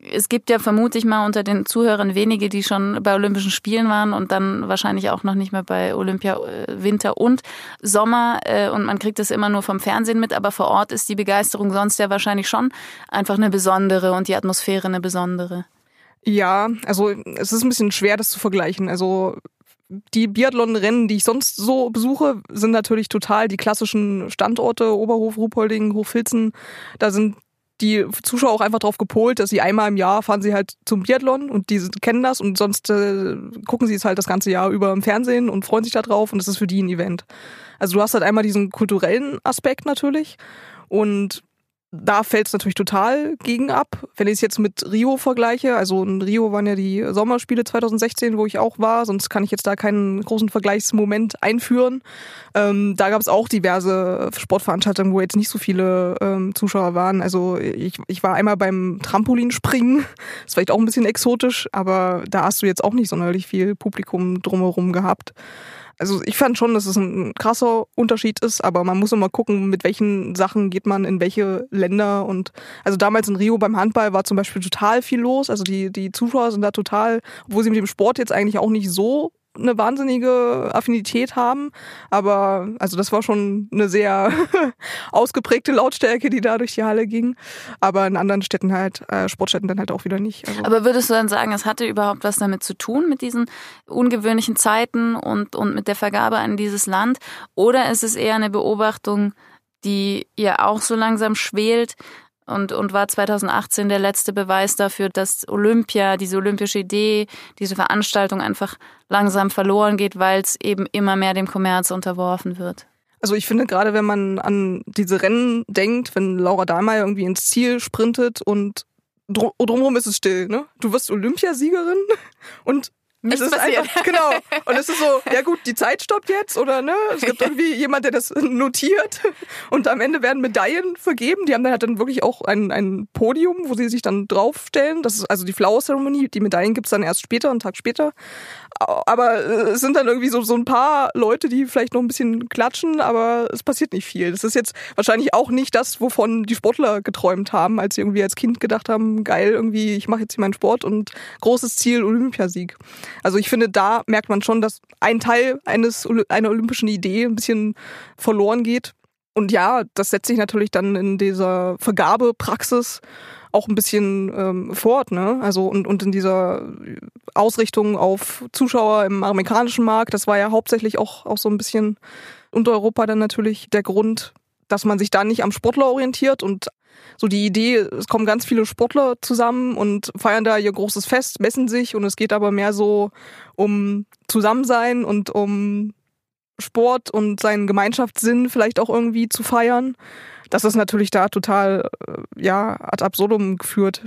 es gibt ja vermutlich mal unter den Zuhörern wenige, die schon bei Olympischen Spielen waren und dann wahrscheinlich auch noch nicht mehr bei Olympia äh, Winter und Sommer äh, und man kriegt das immer nur vom Fernsehen mit, aber vor Ort ist die Begeisterung sonst ja wahrscheinlich schon einfach eine besondere und die Atmosphäre eine besondere. Ja, also es ist ein bisschen schwer, das zu vergleichen. Also die Biathlon-Rennen, die ich sonst so besuche, sind natürlich total die klassischen Standorte, Oberhof, Ruhpolding, Hochfilzen. Da sind die Zuschauer auch einfach drauf gepolt, dass sie einmal im Jahr fahren sie halt zum Biathlon und die kennen das und sonst äh, gucken sie es halt das ganze Jahr über im Fernsehen und freuen sich da drauf und das ist für die ein Event. Also du hast halt einmal diesen kulturellen Aspekt natürlich und da fällt es natürlich total gegen ab. Wenn ich es jetzt mit Rio vergleiche, also in Rio waren ja die Sommerspiele 2016, wo ich auch war, sonst kann ich jetzt da keinen großen Vergleichsmoment einführen. Ähm, da gab es auch diverse Sportveranstaltungen, wo jetzt nicht so viele ähm, Zuschauer waren. Also ich, ich war einmal beim Trampolinspringen, ist vielleicht auch ein bisschen exotisch, aber da hast du jetzt auch nicht sonderlich viel Publikum drumherum gehabt also ich fand schon, dass es ein krasser Unterschied ist, aber man muss immer gucken, mit welchen Sachen geht man in welche Länder und also damals in Rio beim Handball war zum Beispiel total viel los, also die, die Zuschauer sind da total, obwohl sie mit dem Sport jetzt eigentlich auch nicht so eine wahnsinnige Affinität haben. Aber also das war schon eine sehr ausgeprägte Lautstärke, die da durch die Halle ging. Aber in anderen Städten halt, äh, Sportstädten dann halt auch wieder nicht. Also Aber würdest du dann sagen, es hatte überhaupt was damit zu tun, mit diesen ungewöhnlichen Zeiten und, und mit der Vergabe an dieses Land? Oder ist es eher eine Beobachtung, die ihr auch so langsam schwelt, und, und war 2018 der letzte Beweis dafür, dass Olympia, diese olympische Idee, diese Veranstaltung einfach langsam verloren geht, weil es eben immer mehr dem Kommerz unterworfen wird. Also ich finde gerade, wenn man an diese Rennen denkt, wenn Laura Dahlmeier irgendwie ins Ziel sprintet und drumherum ist es still, ne? Du wirst Olympiasiegerin und Nichts es ist passiert. Einfach, genau. Und es ist so, ja gut, die Zeit stoppt jetzt oder ne? Es gibt irgendwie jemand, der das notiert und am Ende werden Medaillen vergeben. Die haben dann halt dann wirklich auch ein, ein Podium, wo sie sich dann draufstellen. Das ist also die Flower Ceremony. Die Medaillen gibt's dann erst später, einen Tag später. Aber äh, es sind dann irgendwie so, so ein paar Leute, die vielleicht noch ein bisschen klatschen, aber es passiert nicht viel. Das ist jetzt wahrscheinlich auch nicht das, wovon die Sportler geträumt haben, als sie irgendwie als Kind gedacht haben, geil, irgendwie, ich mache jetzt hier meinen Sport und großes Ziel, Olympiasieg. Also ich finde, da merkt man schon, dass ein Teil eines einer olympischen Idee ein bisschen verloren geht. Und ja, das setzt sich natürlich dann in dieser Vergabepraxis auch ein bisschen ähm, fort, ne? Also und, und in dieser Ausrichtung auf Zuschauer im amerikanischen Markt, das war ja hauptsächlich auch, auch so ein bisschen unter Europa dann natürlich der Grund, dass man sich da nicht am Sportler orientiert und so die Idee, es kommen ganz viele Sportler zusammen und feiern da ihr großes Fest, messen sich und es geht aber mehr so um Zusammensein und um Sport und seinen Gemeinschaftssinn vielleicht auch irgendwie zu feiern. Das ist natürlich da total, äh, ja, ad absurdum geführt.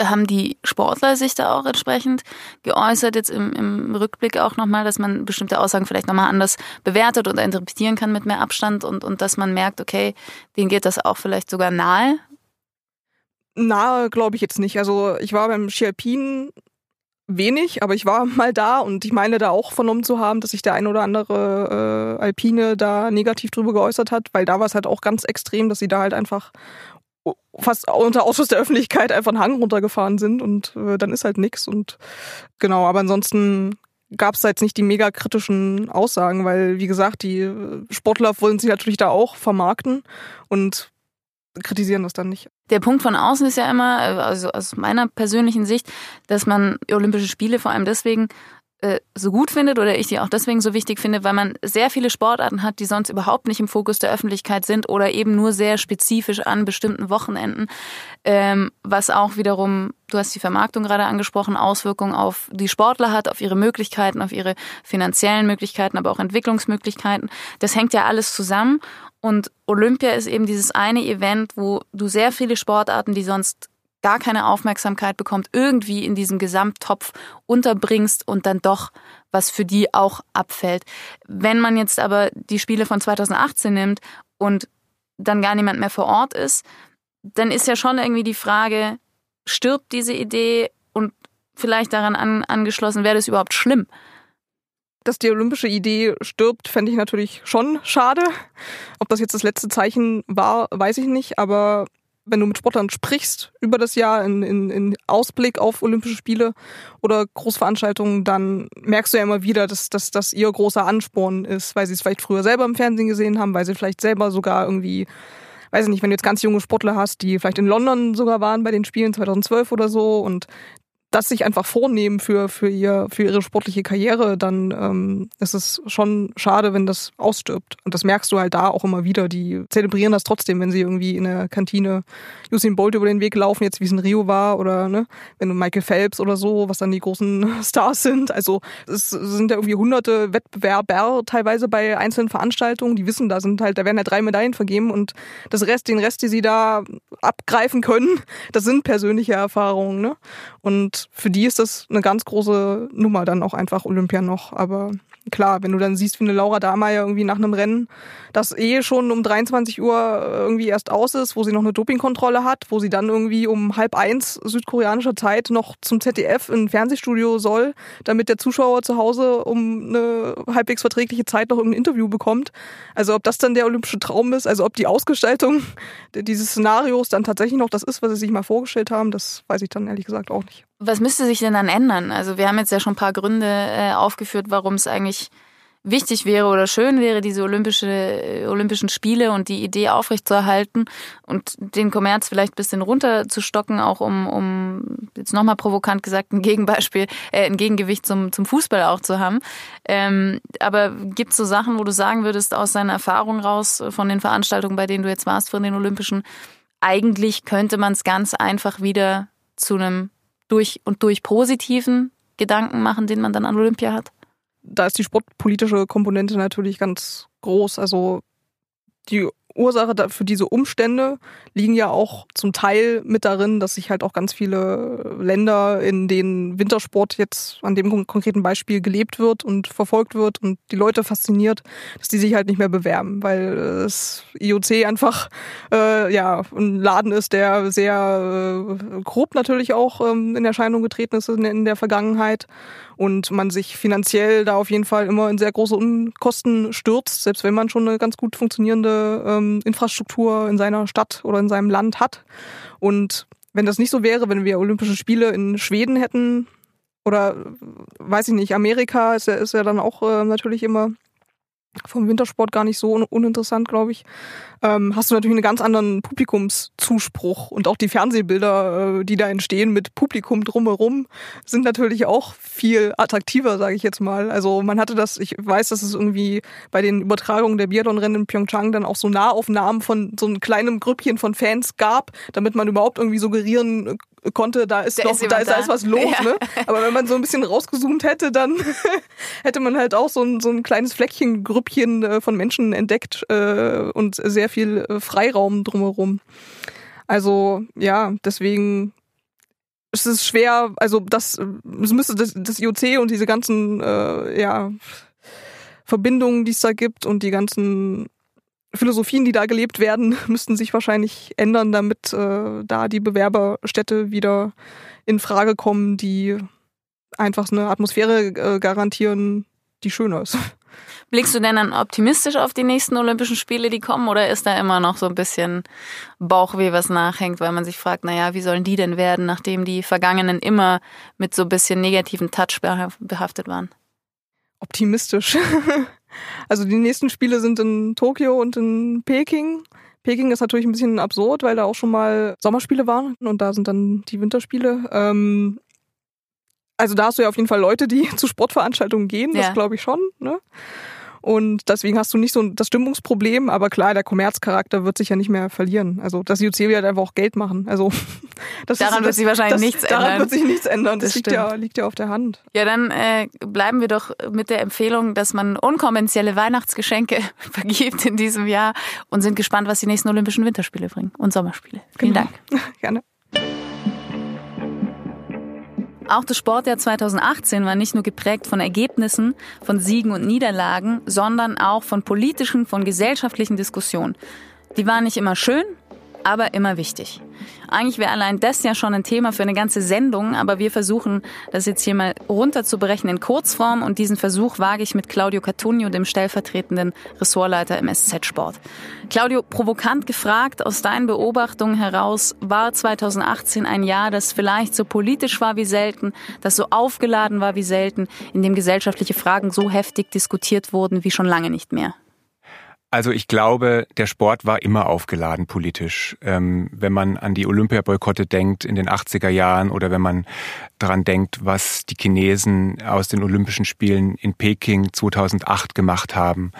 Haben die Sportler sich da auch entsprechend geäußert, jetzt im, im Rückblick auch nochmal, dass man bestimmte Aussagen vielleicht nochmal anders bewertet oder interpretieren kann mit mehr Abstand und, und dass man merkt, okay, denen geht das auch vielleicht sogar nahe, Nahe glaube ich jetzt nicht. Also ich war beim Ski Alpin wenig, aber ich war mal da und ich meine da auch vernommen zu haben, dass sich der ein oder andere äh, Alpine da negativ drüber geäußert hat, weil da war es halt auch ganz extrem, dass sie da halt einfach fast unter Ausschuss der Öffentlichkeit einfach einen Hang runtergefahren sind und äh, dann ist halt nix und genau, aber ansonsten gab es jetzt nicht die mega kritischen Aussagen, weil wie gesagt, die Sportler wollen sich natürlich da auch vermarkten und kritisieren das dann nicht. Der Punkt von außen ist ja immer, also aus meiner persönlichen Sicht, dass man Olympische Spiele vor allem deswegen äh, so gut findet oder ich die auch deswegen so wichtig finde, weil man sehr viele Sportarten hat, die sonst überhaupt nicht im Fokus der Öffentlichkeit sind oder eben nur sehr spezifisch an bestimmten Wochenenden, ähm, was auch wiederum, du hast die Vermarktung gerade angesprochen, Auswirkungen auf die Sportler hat, auf ihre Möglichkeiten, auf ihre finanziellen Möglichkeiten, aber auch Entwicklungsmöglichkeiten. Das hängt ja alles zusammen und Olympia ist eben dieses eine Event, wo du sehr viele Sportarten, die sonst gar keine Aufmerksamkeit bekommt, irgendwie in diesem Gesamttopf unterbringst und dann doch was für die auch abfällt. Wenn man jetzt aber die Spiele von 2018 nimmt und dann gar niemand mehr vor Ort ist, dann ist ja schon irgendwie die Frage, stirbt diese Idee und vielleicht daran an, angeschlossen, wäre das überhaupt schlimm? Dass die olympische Idee stirbt, fände ich natürlich schon schade. Ob das jetzt das letzte Zeichen war, weiß ich nicht. Aber wenn du mit Sportlern sprichst über das Jahr in, in, in Ausblick auf Olympische Spiele oder Großveranstaltungen, dann merkst du ja immer wieder, dass, dass das ihr großer Ansporn ist, weil sie es vielleicht früher selber im Fernsehen gesehen haben, weil sie vielleicht selber sogar irgendwie weiß ich nicht, wenn du jetzt ganz junge Sportler hast, die vielleicht in London sogar waren bei den Spielen 2012 oder so und das sich einfach vornehmen für, für, ihr, für ihre sportliche Karriere, dann ähm, ist es schon schade, wenn das ausstirbt. Und das merkst du halt da auch immer wieder. Die zelebrieren das trotzdem, wenn sie irgendwie in der Kantine Usain Bolt über den Weg laufen, jetzt wie es in Rio war, oder ne, wenn du Michael Phelps oder so, was dann die großen Stars sind. Also es sind ja irgendwie hunderte Wettbewerber teilweise bei einzelnen Veranstaltungen, die wissen, da sind halt, da werden ja drei Medaillen vergeben und das Rest, den Rest, die sie da abgreifen können, das sind persönliche Erfahrungen. Ne? Und für die ist das eine ganz große Nummer dann auch einfach Olympia noch. Aber klar, wenn du dann siehst, wie eine Laura Dahlmeier irgendwie nach einem Rennen, das eh schon um 23 Uhr irgendwie erst aus ist, wo sie noch eine Dopingkontrolle hat, wo sie dann irgendwie um halb eins südkoreanischer Zeit noch zum ZDF in ein Fernsehstudio soll, damit der Zuschauer zu Hause um eine halbwegs verträgliche Zeit noch irgendein Interview bekommt. Also ob das dann der olympische Traum ist, also ob die Ausgestaltung dieses Szenarios dann tatsächlich noch das ist, was sie sich mal vorgestellt haben, das weiß ich dann ehrlich gesagt auch nicht. Was müsste sich denn dann ändern? Also wir haben jetzt ja schon ein paar Gründe äh, aufgeführt, warum es eigentlich wichtig wäre oder schön wäre, diese olympische, äh, Olympischen Spiele und die Idee aufrechtzuerhalten und den Kommerz vielleicht ein bisschen runterzustocken, auch um, um jetzt nochmal provokant gesagt, ein Gegenbeispiel, äh, ein Gegengewicht zum, zum Fußball auch zu haben. Ähm, aber gibt es so Sachen, wo du sagen würdest, aus deiner Erfahrung raus, von den Veranstaltungen, bei denen du jetzt warst, von den Olympischen, eigentlich könnte man es ganz einfach wieder zu einem durch und durch positiven Gedanken machen, den man dann an Olympia hat? Da ist die sportpolitische Komponente natürlich ganz groß. Also die Ursache für diese Umstände liegen ja auch zum Teil mit darin, dass sich halt auch ganz viele Länder, in denen Wintersport jetzt an dem konkreten Beispiel gelebt wird und verfolgt wird und die Leute fasziniert, dass die sich halt nicht mehr bewerben, weil das IOC einfach äh, ja ein Laden ist, der sehr äh, grob natürlich auch ähm, in Erscheinung getreten ist in, in der Vergangenheit und man sich finanziell da auf jeden Fall immer in sehr große Unkosten stürzt, selbst wenn man schon eine ganz gut funktionierende ähm, Infrastruktur in seiner Stadt oder in seinem Land hat. Und wenn das nicht so wäre, wenn wir Olympische Spiele in Schweden hätten oder weiß ich nicht, Amerika ist ja, ist ja dann auch äh, natürlich immer vom Wintersport gar nicht so un uninteressant, glaube ich, ähm, hast du natürlich einen ganz anderen Publikumszuspruch. Und auch die Fernsehbilder, äh, die da entstehen mit Publikum drumherum, sind natürlich auch viel attraktiver, sage ich jetzt mal. Also man hatte das, ich weiß, dass es irgendwie bei den Übertragungen der Biathlon-Rennen in Pyeongchang dann auch so Nahaufnahmen von so einem kleinen Grüppchen von Fans gab, damit man überhaupt irgendwie suggerieren konnte, da ist da noch, ist da ist da. was los, ja. ne? Aber wenn man so ein bisschen rausgezoomt hätte, dann hätte man halt auch so ein, so ein kleines Fleckchen, Grüppchen äh, von Menschen entdeckt äh, und sehr viel äh, Freiraum drumherum. Also ja, deswegen es ist schwer, also das, es müsste das, das IOC und diese ganzen äh, ja, Verbindungen, die es da gibt und die ganzen Philosophien, die da gelebt werden, müssten sich wahrscheinlich ändern, damit äh, da die Bewerberstädte wieder in Frage kommen, die einfach eine Atmosphäre äh, garantieren, die schöner ist. Blickst du denn dann optimistisch auf die nächsten Olympischen Spiele, die kommen, oder ist da immer noch so ein bisschen Bauchweh, was nachhängt, weil man sich fragt, naja, wie sollen die denn werden, nachdem die vergangenen immer mit so ein bisschen negativen Touch behaftet waren? Optimistisch. Also die nächsten Spiele sind in Tokio und in Peking. Peking ist natürlich ein bisschen absurd, weil da auch schon mal Sommerspiele waren und da sind dann die Winterspiele. Ähm, also da hast du ja auf jeden Fall Leute, die zu Sportveranstaltungen gehen, das ja. glaube ich schon. Ne? Und deswegen hast du nicht so das Stimmungsproblem, aber klar, der Kommerzcharakter wird sich ja nicht mehr verlieren. Also das IOC wird einfach auch Geld machen. Also das daran ist, wird sich wahrscheinlich das, nichts daran ändern. Daran wird sich nichts ändern. Das, das liegt, ja, liegt ja auf der Hand. Ja, dann äh, bleiben wir doch mit der Empfehlung, dass man unkonventionelle Weihnachtsgeschenke vergibt in diesem Jahr und sind gespannt, was die nächsten Olympischen Winterspiele bringen und Sommerspiele. Vielen genau. Dank. Gerne. Auch das Sportjahr 2018 war nicht nur geprägt von Ergebnissen, von Siegen und Niederlagen, sondern auch von politischen, von gesellschaftlichen Diskussionen. Die waren nicht immer schön, aber immer wichtig. Eigentlich wäre allein das ja schon ein Thema für eine ganze Sendung, aber wir versuchen das jetzt hier mal runterzubrechen in Kurzform und diesen Versuch wage ich mit Claudio Cattunio, dem stellvertretenden Ressortleiter im SZ-Sport. Claudio, provokant gefragt, aus deinen Beobachtungen heraus, war 2018 ein Jahr, das vielleicht so politisch war wie selten, das so aufgeladen war wie selten, in dem gesellschaftliche Fragen so heftig diskutiert wurden wie schon lange nicht mehr? Also ich glaube, der Sport war immer aufgeladen politisch. Ähm, wenn man an die Olympiaboykotte denkt in den 80er Jahren oder wenn man daran denkt, was die Chinesen aus den Olympischen Spielen in Peking 2008 gemacht haben.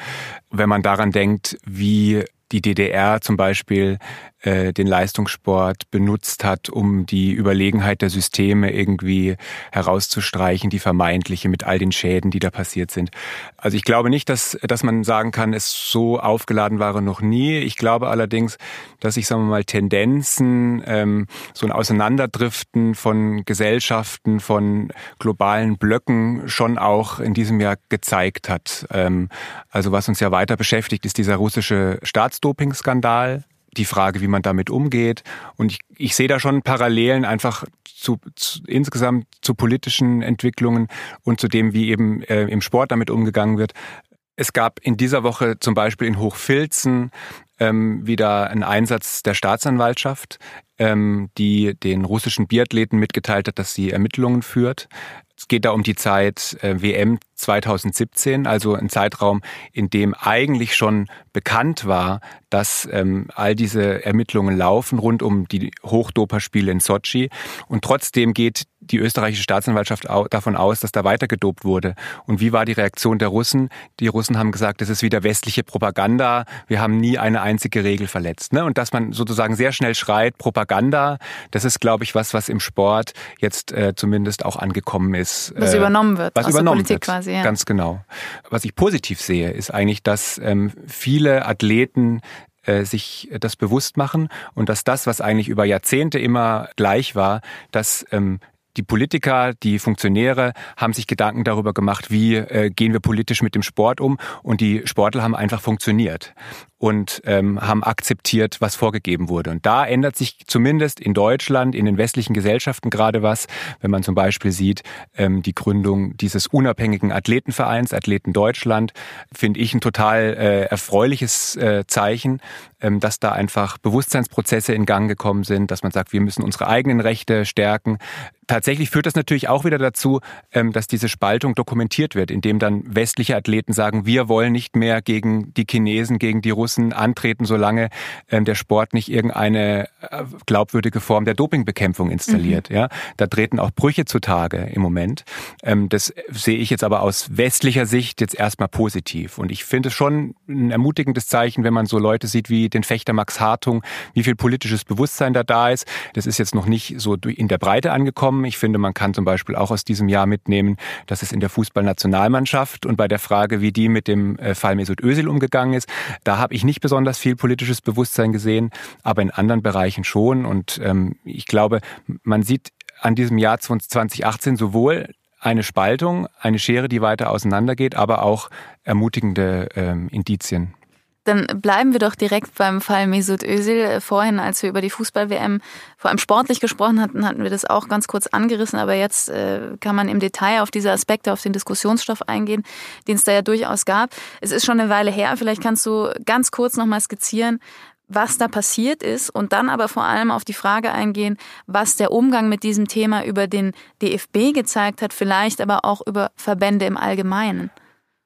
Wenn man daran denkt, wie die DDR zum Beispiel äh, den Leistungssport benutzt hat, um die Überlegenheit der Systeme irgendwie herauszustreichen, die vermeintliche mit all den Schäden, die da passiert sind. Also ich glaube nicht, dass, dass man sagen kann, es so aufgeladen war noch nie. Ich glaube allerdings, dass sich, sagen wir mal, Tendenzen, ähm, so ein Auseinanderdriften von Gesellschaften, von globalen Blöcken schon auch in diesem Jahr gezeigt hat. Ähm, also was uns ja weiter beschäftigt, ist dieser russische Staatsdoping-Skandal die Frage, wie man damit umgeht. Und ich, ich sehe da schon Parallelen einfach zu, zu insgesamt zu politischen Entwicklungen und zu dem, wie eben äh, im Sport damit umgegangen wird. Es gab in dieser Woche zum Beispiel in Hochfilzen ähm, wieder einen Einsatz der Staatsanwaltschaft, ähm, die den russischen Biathleten mitgeteilt hat, dass sie Ermittlungen führt. Es geht da um die Zeit äh, WM 2017, also ein Zeitraum, in dem eigentlich schon bekannt war, dass ähm, all diese Ermittlungen laufen rund um die Hochdoperspiele in Sochi. Und trotzdem geht die österreichische Staatsanwaltschaft davon aus, dass da weiter gedopt wurde. Und wie war die Reaktion der Russen? Die Russen haben gesagt, das ist wieder westliche Propaganda. Wir haben nie eine einzige Regel verletzt. Ne? Und dass man sozusagen sehr schnell schreit, Propaganda, das ist, glaube ich, was, was im Sport jetzt äh, zumindest auch angekommen ist. Was äh, übernommen wird. Was übernommen wird. Quasi, ja. Ganz genau. Was ich positiv sehe, ist eigentlich, dass ähm, viele Athleten äh, sich das bewusst machen und dass das, was eigentlich über Jahrzehnte immer gleich war, dass ähm, die Politiker, die Funktionäre haben sich Gedanken darüber gemacht, wie äh, gehen wir politisch mit dem Sport um und die Sportler haben einfach funktioniert und ähm, haben akzeptiert, was vorgegeben wurde. Und da ändert sich zumindest in Deutschland, in den westlichen Gesellschaften gerade was, wenn man zum Beispiel sieht, ähm, die Gründung dieses unabhängigen Athletenvereins, Athleten Deutschland, finde ich ein total äh, erfreuliches äh, Zeichen, ähm, dass da einfach Bewusstseinsprozesse in Gang gekommen sind, dass man sagt, wir müssen unsere eigenen Rechte stärken. Tatsächlich führt das natürlich auch wieder dazu, ähm, dass diese Spaltung dokumentiert wird, indem dann westliche Athleten sagen, wir wollen nicht mehr gegen die Chinesen, gegen die Russen Russen antreten, solange ähm, der Sport nicht irgendeine äh, glaubwürdige Form der Dopingbekämpfung installiert. Mhm. Ja, da treten auch Brüche zutage im Moment. Ähm, das sehe ich jetzt aber aus westlicher Sicht jetzt erstmal positiv. Und ich finde es schon ein ermutigendes Zeichen, wenn man so Leute sieht wie den Fechter Max Hartung, wie viel politisches Bewusstsein da da ist. Das ist jetzt noch nicht so in der Breite angekommen. Ich finde, man kann zum Beispiel auch aus diesem Jahr mitnehmen, dass es in der Fußballnationalmannschaft und bei der Frage, wie die mit dem äh, Fall Mesut Özil umgegangen ist, da habe ich ich nicht besonders viel politisches Bewusstsein gesehen, aber in anderen Bereichen schon. Und ähm, ich glaube, man sieht an diesem Jahr 2018 sowohl eine Spaltung, eine Schere, die weiter auseinandergeht, aber auch ermutigende ähm, Indizien. Dann bleiben wir doch direkt beim Fall Mesut Özil. Vorhin, als wir über die Fußball-WM vor allem sportlich gesprochen hatten, hatten wir das auch ganz kurz angerissen. Aber jetzt äh, kann man im Detail auf diese Aspekte, auf den Diskussionsstoff eingehen, den es da ja durchaus gab. Es ist schon eine Weile her. Vielleicht kannst du ganz kurz nochmal skizzieren, was da passiert ist und dann aber vor allem auf die Frage eingehen, was der Umgang mit diesem Thema über den DFB gezeigt hat, vielleicht aber auch über Verbände im Allgemeinen.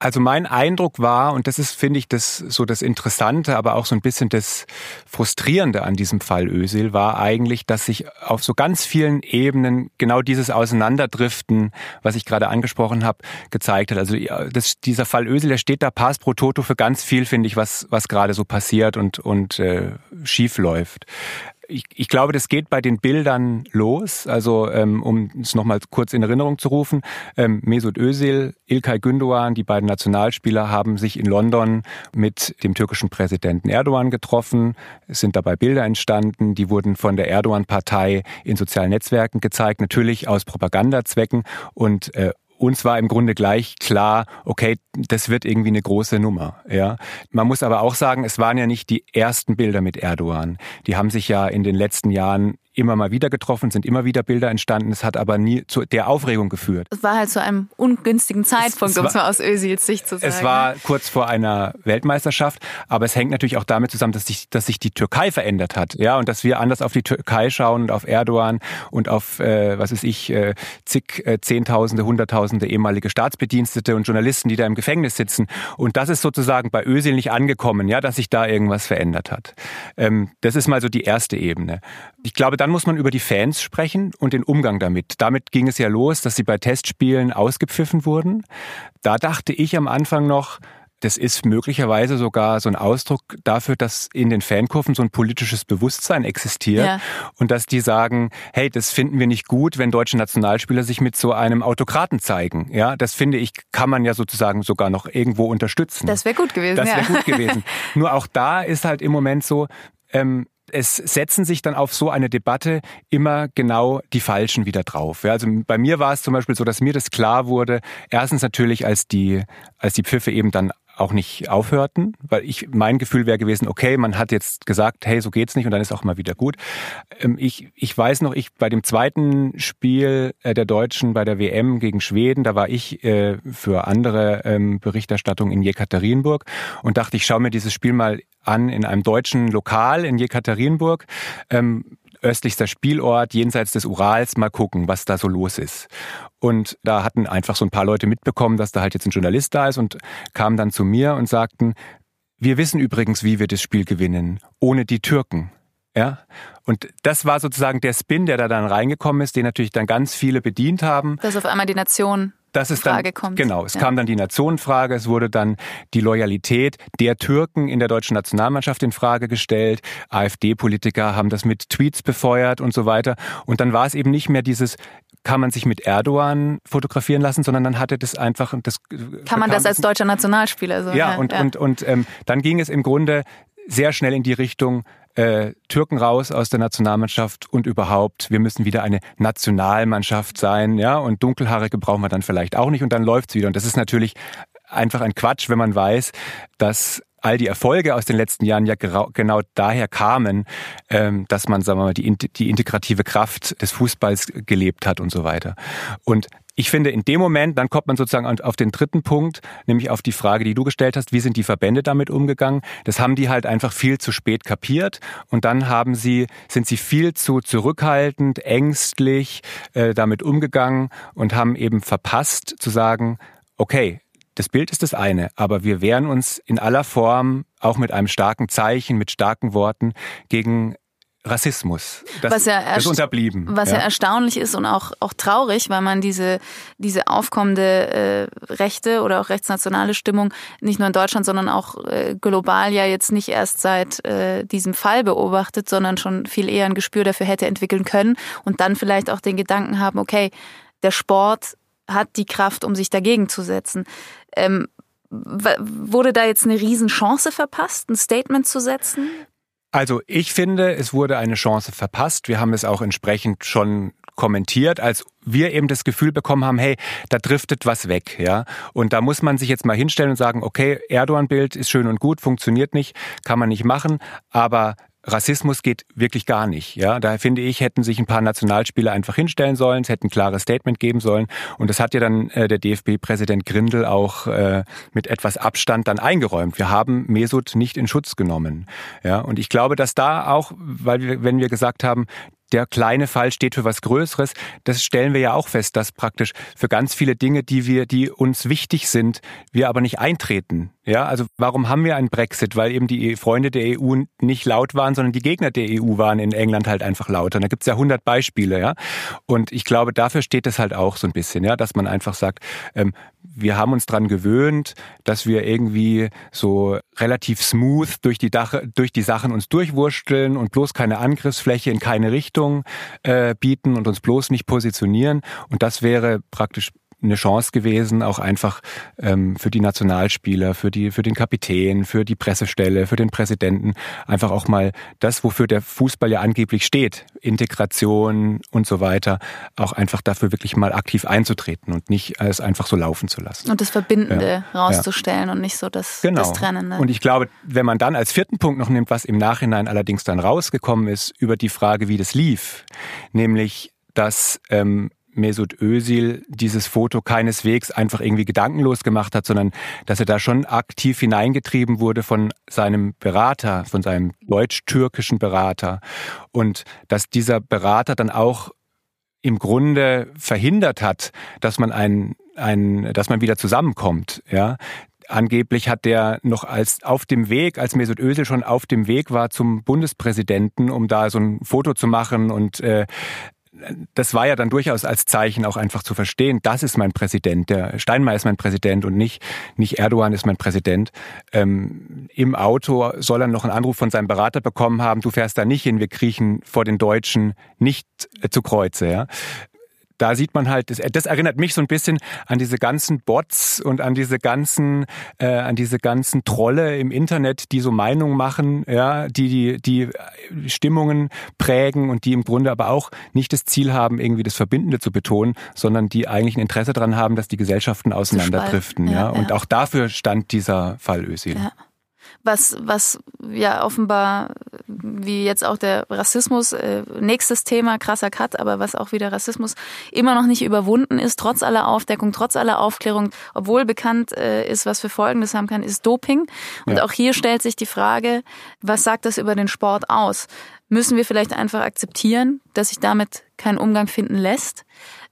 Also mein Eindruck war, und das ist, finde ich, das so das Interessante, aber auch so ein bisschen das Frustrierende an diesem Fall Ösil, war eigentlich, dass sich auf so ganz vielen Ebenen genau dieses Auseinanderdriften, was ich gerade angesprochen habe, gezeigt hat. Also das, dieser Fall Ösil, der steht da pass pro toto für ganz viel, finde ich, was, was gerade so passiert und, und äh, schief läuft ich, ich glaube, das geht bei den Bildern los. Also ähm, um es nochmal kurz in Erinnerung zu rufen, ähm, Mesut Özil, Ilkay Gündoğan, die beiden Nationalspieler, haben sich in London mit dem türkischen Präsidenten Erdogan getroffen. Es sind dabei Bilder entstanden, die wurden von der Erdogan-Partei in sozialen Netzwerken gezeigt, natürlich aus Propagandazwecken und äh, uns war im Grunde gleich klar, okay, das wird irgendwie eine große Nummer. Ja, man muss aber auch sagen, es waren ja nicht die ersten Bilder mit Erdogan. Die haben sich ja in den letzten Jahren immer mal wieder getroffen, sind immer wieder Bilder entstanden. Es hat aber nie zu der Aufregung geführt. Es war halt zu einem ungünstigen Zeitpunkt, um es mal aus Özils Sicht zu sagen. Es war kurz vor einer Weltmeisterschaft, aber es hängt natürlich auch damit zusammen, dass sich, dass sich die Türkei verändert hat, ja, und dass wir anders auf die Türkei schauen und auf Erdogan und auf, äh, was weiß ich, äh, zig äh, Zehntausende, Hunderttausende ehemalige Staatsbedienstete und Journalisten, die da im Gefängnis sitzen. Und das ist sozusagen bei Özil nicht angekommen, ja, dass sich da irgendwas verändert hat. Ähm, das ist mal so die erste Ebene. Ich glaube, dann muss man über die Fans sprechen und den Umgang damit. Damit ging es ja los, dass sie bei Testspielen ausgepfiffen wurden. Da dachte ich am Anfang noch, das ist möglicherweise sogar so ein Ausdruck dafür, dass in den Fankurven so ein politisches Bewusstsein existiert ja. und dass die sagen, hey, das finden wir nicht gut, wenn deutsche Nationalspieler sich mit so einem Autokraten zeigen. Ja, das finde ich, kann man ja sozusagen sogar noch irgendwo unterstützen. Das wäre gut gewesen. Das wäre ja. gut gewesen. Nur auch da ist halt im Moment so, ähm, es setzen sich dann auf so eine Debatte immer genau die Falschen wieder drauf. Ja, also bei mir war es zum Beispiel so, dass mir das klar wurde, erstens natürlich, als die, als die Pfiffe eben dann auch nicht aufhörten, weil ich mein Gefühl wäre gewesen, okay, man hat jetzt gesagt, hey, so geht's nicht und dann ist auch mal wieder gut. Ähm, ich, ich weiß noch, ich bei dem zweiten Spiel äh, der Deutschen bei der WM gegen Schweden, da war ich äh, für andere ähm, Berichterstattung in Jekaterinburg und dachte, ich schaue mir dieses Spiel mal an in einem deutschen Lokal in Jekaterinburg. Ähm, östlichster Spielort jenseits des Urals mal gucken, was da so los ist. Und da hatten einfach so ein paar Leute mitbekommen, dass da halt jetzt ein Journalist da ist und kamen dann zu mir und sagten, wir wissen übrigens, wie wir das Spiel gewinnen, ohne die Türken. Ja, und das war sozusagen der Spin, der da dann reingekommen ist, den natürlich dann ganz viele bedient haben. Dass auf einmal die Nation das ist Frage dann, kommt. Genau, es ja. kam dann die Nationenfrage, es wurde dann die Loyalität der Türken in der deutschen Nationalmannschaft in Frage gestellt. AfD-Politiker haben das mit Tweets befeuert und so weiter. Und dann war es eben nicht mehr dieses, kann man sich mit Erdogan fotografieren lassen, sondern dann hatte das einfach das. Kann man das als deutscher Nationalspieler so? Ja, ja und, ja. und, und ähm, dann ging es im Grunde sehr schnell in die Richtung, äh, Türken raus aus der Nationalmannschaft und überhaupt, wir müssen wieder eine Nationalmannschaft sein, ja, und Dunkelhaarige brauchen wir dann vielleicht auch nicht und dann läuft's wieder. Und das ist natürlich einfach ein Quatsch, wenn man weiß, dass all die Erfolge aus den letzten Jahren ja genau daher kamen, ähm, dass man, sagen wir mal, die, die integrative Kraft des Fußballs gelebt hat und so weiter. Und ich finde, in dem Moment, dann kommt man sozusagen auf den dritten Punkt, nämlich auf die Frage, die du gestellt hast, wie sind die Verbände damit umgegangen? Das haben die halt einfach viel zu spät kapiert und dann haben sie, sind sie viel zu zurückhaltend, ängstlich äh, damit umgegangen und haben eben verpasst zu sagen, okay, das Bild ist das eine, aber wir wehren uns in aller Form, auch mit einem starken Zeichen, mit starken Worten, gegen Rassismus. Das, was ja das unterblieben. Was ja. ja. erstaunlich ist und auch, auch traurig, weil man diese, diese aufkommende äh, rechte oder auch rechtsnationale Stimmung nicht nur in Deutschland, sondern auch äh, global ja jetzt nicht erst seit äh, diesem Fall beobachtet, sondern schon viel eher ein Gespür dafür hätte entwickeln können und dann vielleicht auch den Gedanken haben, okay, der Sport hat die Kraft, um sich dagegen zu setzen. Ähm, wurde da jetzt eine Riesenchance verpasst, ein Statement zu setzen? Also ich finde, es wurde eine Chance verpasst. Wir haben es auch entsprechend schon kommentiert, als wir eben das Gefühl bekommen haben, hey, da driftet was weg, ja. Und da muss man sich jetzt mal hinstellen und sagen, okay, Erdogan-Bild ist schön und gut, funktioniert nicht, kann man nicht machen, aber Rassismus geht wirklich gar nicht. Ja, da finde ich, hätten sich ein paar Nationalspieler einfach hinstellen sollen, es hätte ein klares Statement geben sollen. Und das hat ja dann äh, der DFB-Präsident Grindel auch äh, mit etwas Abstand dann eingeräumt. Wir haben Mesut nicht in Schutz genommen. Ja, und ich glaube, dass da auch, weil wir, wenn wir gesagt haben, der kleine Fall steht für was Größeres. Das stellen wir ja auch fest, dass praktisch für ganz viele Dinge, die wir, die uns wichtig sind, wir aber nicht eintreten. Ja, also warum haben wir einen Brexit? Weil eben die Freunde der EU nicht laut waren, sondern die Gegner der EU waren in England halt einfach lauter. Und da gibt's ja hundert Beispiele, ja. Und ich glaube, dafür steht es halt auch so ein bisschen, ja, dass man einfach sagt, ähm, wir haben uns dran gewöhnt, dass wir irgendwie so relativ smooth durch die, Dach, durch die Sachen uns durchwursteln und bloß keine Angriffsfläche in keine Richtung äh, bieten und uns bloß nicht positionieren. Und das wäre praktisch eine Chance gewesen, auch einfach ähm, für die Nationalspieler, für die, für den Kapitän, für die Pressestelle, für den Präsidenten, einfach auch mal das, wofür der Fußball ja angeblich steht, Integration und so weiter, auch einfach dafür wirklich mal aktiv einzutreten und nicht es einfach so laufen zu lassen. Und das Verbindende ja. rauszustellen ja. und nicht so das, genau. das Trennende. Und ich glaube, wenn man dann als vierten Punkt noch nimmt, was im Nachhinein allerdings dann rausgekommen ist, über die Frage, wie das lief, nämlich, dass ähm, Mesut Özil dieses Foto keineswegs einfach irgendwie gedankenlos gemacht hat, sondern dass er da schon aktiv hineingetrieben wurde von seinem Berater, von seinem deutsch-türkischen Berater und dass dieser Berater dann auch im Grunde verhindert hat, dass man ein, ein, dass man wieder zusammenkommt, ja. Angeblich hat der noch als auf dem Weg, als Mesut Özil schon auf dem Weg war zum Bundespräsidenten, um da so ein Foto zu machen und äh, das war ja dann durchaus als Zeichen auch einfach zu verstehen, das ist mein Präsident, der Steinmeier ist mein Präsident und nicht, nicht Erdogan ist mein Präsident. Ähm, Im Auto soll er noch einen Anruf von seinem Berater bekommen haben, du fährst da nicht hin, wir kriechen vor den Deutschen nicht äh, zu Kreuze. Ja? Da sieht man halt, das, das, erinnert mich so ein bisschen an diese ganzen Bots und an diese ganzen, äh, an diese ganzen Trolle im Internet, die so Meinungen machen, ja, die, die, die Stimmungen prägen und die im Grunde aber auch nicht das Ziel haben, irgendwie das Verbindende zu betonen, sondern die eigentlich ein Interesse daran haben, dass die Gesellschaften auseinanderdriften. Ja, ja. Und auch dafür stand dieser Fall Özil. Ja was, was ja offenbar, wie jetzt auch der Rassismus, äh, nächstes Thema, krasser Cut, aber was auch wieder Rassismus immer noch nicht überwunden ist, trotz aller Aufdeckung, trotz aller Aufklärung, obwohl bekannt äh, ist, was für Folgen das haben kann, ist Doping. Und ja. auch hier stellt sich die Frage, was sagt das über den Sport aus? Müssen wir vielleicht einfach akzeptieren, dass sich damit kein Umgang finden lässt?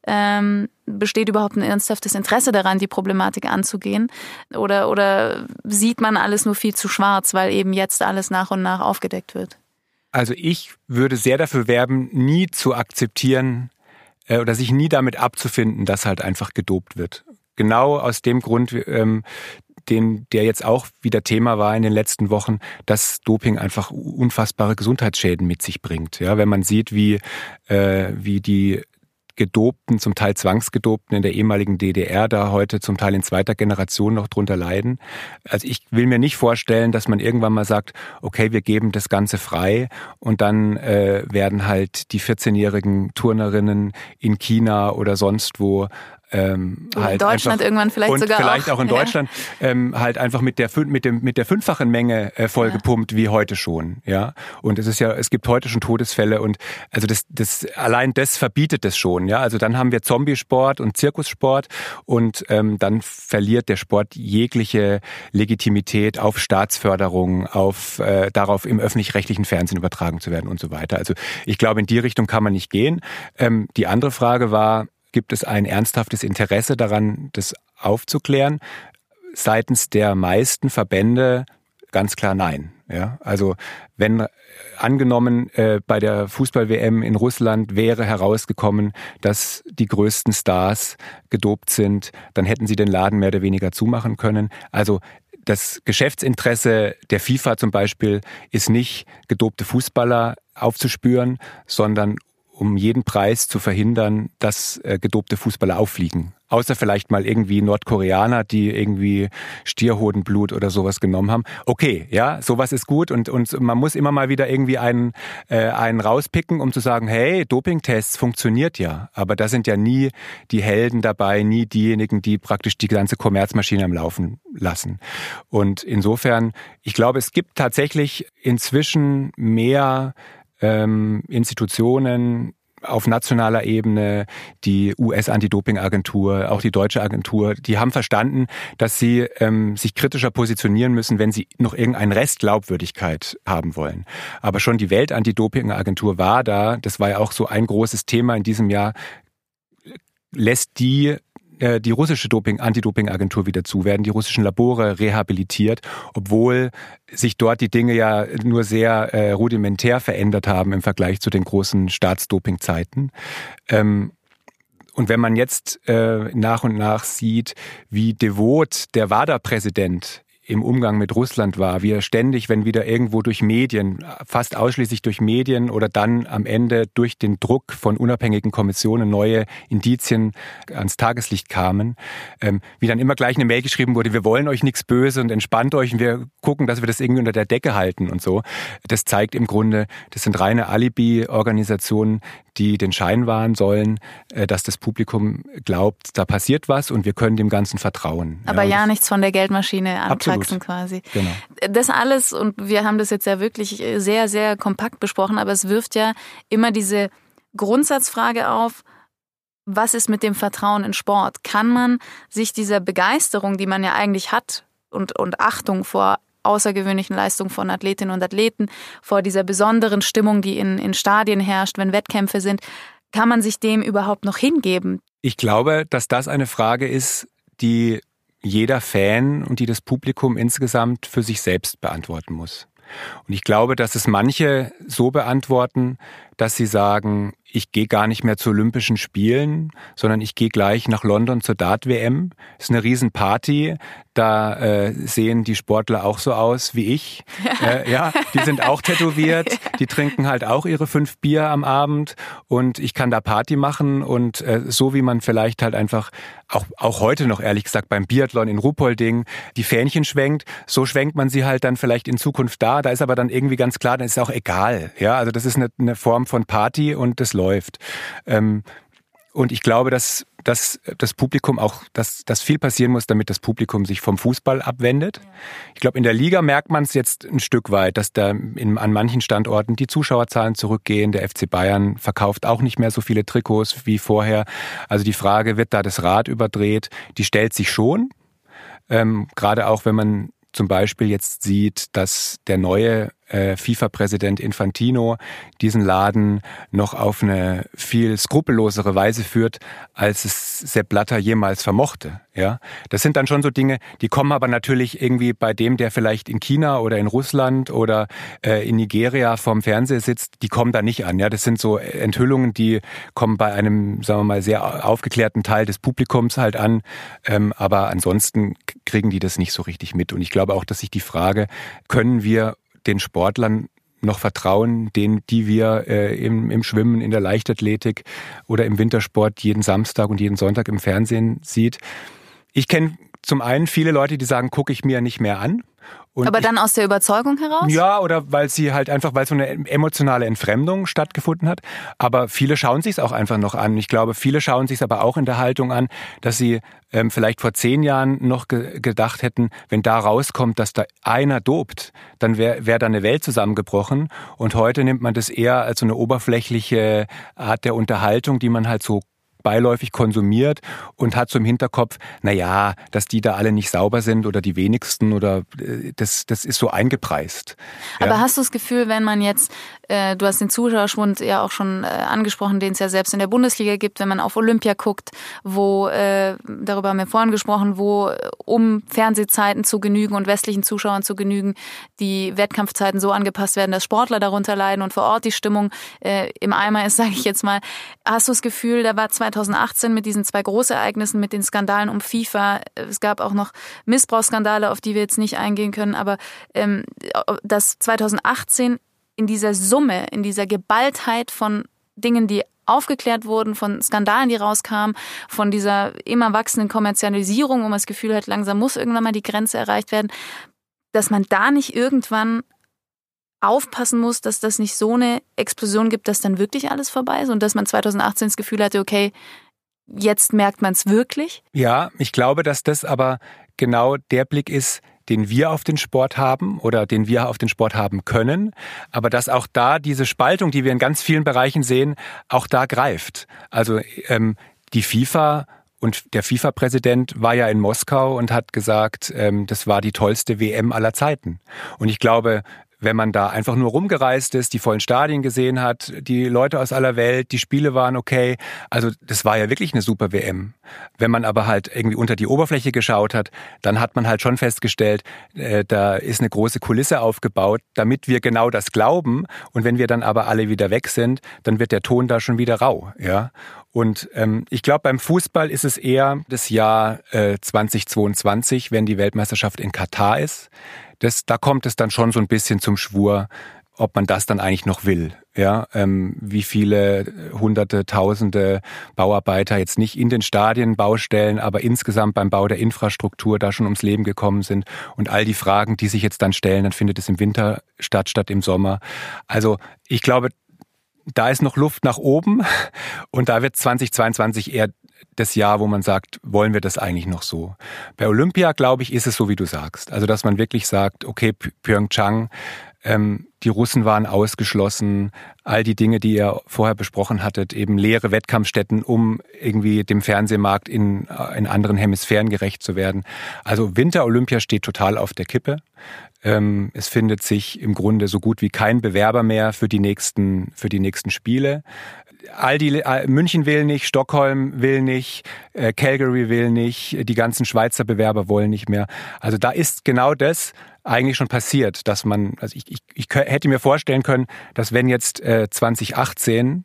Ähm, besteht überhaupt ein ernsthaftes Interesse daran, die Problematik anzugehen? Oder, oder sieht man alles nur viel zu schwarz, weil eben jetzt alles nach und nach aufgedeckt wird? Also ich würde sehr dafür werben, nie zu akzeptieren äh, oder sich nie damit abzufinden, dass halt einfach gedopt wird. Genau aus dem Grund, ähm, den, der jetzt auch wieder Thema war in den letzten Wochen, dass Doping einfach unfassbare Gesundheitsschäden mit sich bringt. Ja, wenn man sieht, wie, äh, wie die Gedopten, zum Teil Zwangsgedopten in der ehemaligen DDR da heute zum Teil in zweiter Generation noch drunter leiden. Also ich will mir nicht vorstellen, dass man irgendwann mal sagt, okay, wir geben das Ganze frei und dann äh, werden halt die 14-jährigen Turnerinnen in China oder sonst wo ähm, halt in Deutschland einfach, irgendwann vielleicht und sogar vielleicht auch, auch in ja. Deutschland ähm, halt einfach mit der mit dem mit der fünffachen Menge äh, vollgepumpt ja. wie heute schon ja und es ist ja es gibt heute schon Todesfälle und also das das allein das verbietet es schon ja also dann haben wir Zombiesport und Zirkussport und ähm, dann verliert der Sport jegliche Legitimität auf Staatsförderung auf äh, darauf im öffentlich-rechtlichen Fernsehen übertragen zu werden und so weiter also ich glaube in die Richtung kann man nicht gehen ähm, die andere Frage war Gibt es ein ernsthaftes Interesse daran, das aufzuklären? Seitens der meisten Verbände ganz klar nein. Ja, also wenn angenommen äh, bei der Fußball-WM in Russland wäre herausgekommen, dass die größten Stars gedopt sind, dann hätten sie den Laden mehr oder weniger zumachen können. Also das Geschäftsinteresse der FIFA zum Beispiel ist nicht, gedopte Fußballer aufzuspüren, sondern um jeden Preis zu verhindern, dass äh, gedopte Fußballer auffliegen. Außer vielleicht mal irgendwie Nordkoreaner, die irgendwie Stierhodenblut oder sowas genommen haben. Okay, ja, sowas ist gut und, und man muss immer mal wieder irgendwie einen, äh, einen rauspicken, um zu sagen, hey, Dopingtests funktioniert ja. Aber da sind ja nie die Helden dabei, nie diejenigen, die praktisch die ganze Kommerzmaschine am Laufen lassen. Und insofern, ich glaube, es gibt tatsächlich inzwischen mehr ähm, Institutionen auf nationaler Ebene, die US-Anti-Doping-Agentur, auch die deutsche Agentur, die haben verstanden, dass sie ähm, sich kritischer positionieren müssen, wenn sie noch irgendeinen Rest Glaubwürdigkeit haben wollen. Aber schon die Welt-Anti-Doping-Agentur war da, das war ja auch so ein großes Thema in diesem Jahr, lässt die äh, die russische Doping, Anti-Doping-Agentur wieder zu, werden die russischen Labore rehabilitiert, obwohl sich dort die Dinge ja nur sehr äh, rudimentär verändert haben im Vergleich zu den großen Staatsdoping-Zeiten. Ähm, und wenn man jetzt äh, nach und nach sieht, wie devot der WADA-Präsident im Umgang mit Russland war, wie er ständig, wenn wieder irgendwo durch Medien, fast ausschließlich durch Medien oder dann am Ende durch den Druck von unabhängigen Kommissionen neue Indizien ans Tageslicht kamen, ähm, wie dann immer gleich eine Mail geschrieben wurde, wir wollen euch nichts böse und entspannt euch und wir gucken, dass wir das irgendwie unter der Decke halten und so. Das zeigt im Grunde, das sind reine Alibi-Organisationen, die den Schein wahren sollen, äh, dass das Publikum glaubt, da passiert was und wir können dem Ganzen vertrauen. Aber ja, ja nichts von der Geldmaschine antaxen quasi. Genau. Das alles, und wir haben das jetzt ja wirklich sehr, sehr kompakt besprochen, aber es wirft ja immer diese Grundsatzfrage auf, was ist mit dem Vertrauen in Sport? Kann man sich dieser Begeisterung, die man ja eigentlich hat, und, und Achtung vor außergewöhnlichen Leistungen von Athletinnen und Athleten, vor dieser besonderen Stimmung, die in, in Stadien herrscht, wenn Wettkämpfe sind, kann man sich dem überhaupt noch hingeben? Ich glaube, dass das eine Frage ist, die jeder Fan und die das Publikum insgesamt für sich selbst beantworten muss. Und ich glaube, dass es manche so beantworten, dass sie sagen, ich gehe gar nicht mehr zu Olympischen Spielen, sondern ich gehe gleich nach London zur Dart-WM. Ist eine Riesenparty. Da äh, sehen die Sportler auch so aus wie ich. Äh, ja, die sind auch tätowiert. Die trinken halt auch ihre fünf Bier am Abend und ich kann da Party machen und äh, so wie man vielleicht halt einfach auch auch heute noch ehrlich gesagt beim Biathlon in Ruhpolding die Fähnchen schwenkt, so schwenkt man sie halt dann vielleicht in Zukunft da. Da ist aber dann irgendwie ganz klar, dann ist es auch egal. Ja, also das ist eine, eine Form von Party und das läuft. Ähm, und ich glaube, dass, dass das Publikum auch, dass, dass viel passieren muss, damit das Publikum sich vom Fußball abwendet. Ich glaube, in der Liga merkt man es jetzt ein Stück weit, dass da in, an manchen Standorten die Zuschauerzahlen zurückgehen. Der FC Bayern verkauft auch nicht mehr so viele Trikots wie vorher. Also die Frage, wird da das Rad überdreht, die stellt sich schon. Ähm, gerade auch, wenn man zum Beispiel jetzt sieht, dass der neue äh, FIFA-Präsident Infantino diesen Laden noch auf eine viel skrupellosere Weise führt, als es Sepp Blatter jemals vermochte. Ja, das sind dann schon so Dinge, die kommen aber natürlich irgendwie bei dem, der vielleicht in China oder in Russland oder äh, in Nigeria vorm Fernseher sitzt, die kommen da nicht an. Ja, das sind so Enthüllungen, die kommen bei einem, sagen wir mal, sehr aufgeklärten Teil des Publikums halt an. Ähm, aber ansonsten kriegen die das nicht so richtig mit. Und ich glaube auch, dass sich die Frage, können wir den Sportlern noch vertrauen, denen, die wir äh, im, im Schwimmen, in der Leichtathletik oder im Wintersport jeden Samstag und jeden Sonntag im Fernsehen sieht. Ich kenne zum einen viele Leute, die sagen, gucke ich mir nicht mehr an. Und Aber dann aus der Überzeugung heraus? Ja, oder weil sie halt einfach, weil so eine emotionale Entfremdung stattgefunden hat. Aber viele schauen sich es auch einfach noch an. Ich glaube, viele schauen sich es aber auch in der Haltung an, dass sie ähm, vielleicht vor zehn Jahren noch ge gedacht hätten, wenn da rauskommt, dass da einer dobt, dann wäre wär da eine Welt zusammengebrochen. Und heute nimmt man das eher als so eine oberflächliche Art der Unterhaltung, die man halt so beiläufig konsumiert und hat so im Hinterkopf, na ja, dass die da alle nicht sauber sind oder die wenigsten oder äh, das, das ist so eingepreist. Ja. Aber hast du das Gefühl, wenn man jetzt, äh, du hast den Zuschauerschwund ja auch schon äh, angesprochen, den es ja selbst in der Bundesliga gibt, wenn man auf Olympia guckt, wo, äh, darüber haben wir vorhin gesprochen, wo äh, um Fernsehzeiten zu genügen und westlichen Zuschauern zu genügen, die Wettkampfzeiten so angepasst werden, dass Sportler darunter leiden und vor Ort die Stimmung äh, im Eimer ist, sage ich jetzt mal. Hast du das Gefühl, da war 2018 mit diesen zwei Großereignissen, mit den Skandalen um FIFA. Es gab auch noch Missbrauchsskandale, auf die wir jetzt nicht eingehen können, aber ähm, dass 2018 in dieser Summe, in dieser Geballtheit von Dingen, die aufgeklärt wurden, von Skandalen, die rauskamen, von dieser immer wachsenden Kommerzialisierung, wo man das Gefühl hat, langsam muss irgendwann mal die Grenze erreicht werden, dass man da nicht irgendwann aufpassen muss, dass das nicht so eine Explosion gibt, dass dann wirklich alles vorbei ist und dass man 2018 das Gefühl hatte, okay, jetzt merkt man es wirklich? Ja, ich glaube, dass das aber genau der Blick ist, den wir auf den Sport haben oder den wir auf den Sport haben können, aber dass auch da diese Spaltung, die wir in ganz vielen Bereichen sehen, auch da greift. Also ähm, die FIFA und der FIFA-Präsident war ja in Moskau und hat gesagt, ähm, das war die tollste WM aller Zeiten. Und ich glaube, wenn man da einfach nur rumgereist ist, die vollen Stadien gesehen hat, die Leute aus aller Welt, die Spiele waren okay. Also das war ja wirklich eine super WM. Wenn man aber halt irgendwie unter die Oberfläche geschaut hat, dann hat man halt schon festgestellt, äh, da ist eine große Kulisse aufgebaut, damit wir genau das glauben. Und wenn wir dann aber alle wieder weg sind, dann wird der Ton da schon wieder rau. Ja. Und ähm, ich glaube, beim Fußball ist es eher das Jahr äh, 2022, wenn die Weltmeisterschaft in Katar ist. Das, da kommt es dann schon so ein bisschen zum Schwur, ob man das dann eigentlich noch will. Ja, ähm, wie viele hunderte, tausende Bauarbeiter jetzt nicht in den Stadien, Baustellen, aber insgesamt beim Bau der Infrastruktur da schon ums Leben gekommen sind und all die Fragen, die sich jetzt dann stellen, dann findet es im Winter statt, statt im Sommer. Also ich glaube, da ist noch Luft nach oben und da wird 2022 eher das Jahr, wo man sagt, wollen wir das eigentlich noch so? Bei Olympia, glaube ich, ist es so, wie du sagst. Also, dass man wirklich sagt, okay, Pyeongchang, ähm, die Russen waren ausgeschlossen, all die Dinge, die ihr vorher besprochen hattet, eben leere Wettkampfstätten, um irgendwie dem Fernsehmarkt in, äh, in anderen Hemisphären gerecht zu werden. Also Winter-Olympia steht total auf der Kippe. Ähm, es findet sich im Grunde so gut wie kein Bewerber mehr für die nächsten, für die nächsten Spiele. All die, äh, München will nicht, Stockholm will nicht, äh, Calgary will nicht, die ganzen Schweizer Bewerber wollen nicht mehr. Also da ist genau das, eigentlich schon passiert, dass man, also ich, ich, ich hätte mir vorstellen können, dass wenn jetzt äh, 2018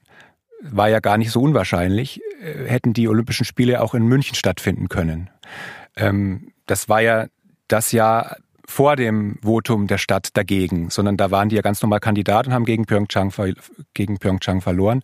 war ja gar nicht so unwahrscheinlich, äh, hätten die Olympischen Spiele auch in München stattfinden können. Ähm, das war ja das Jahr vor dem Votum der Stadt dagegen, sondern da waren die ja ganz normal Kandidat und haben gegen Pyeongchang, gegen Pyeongchang verloren.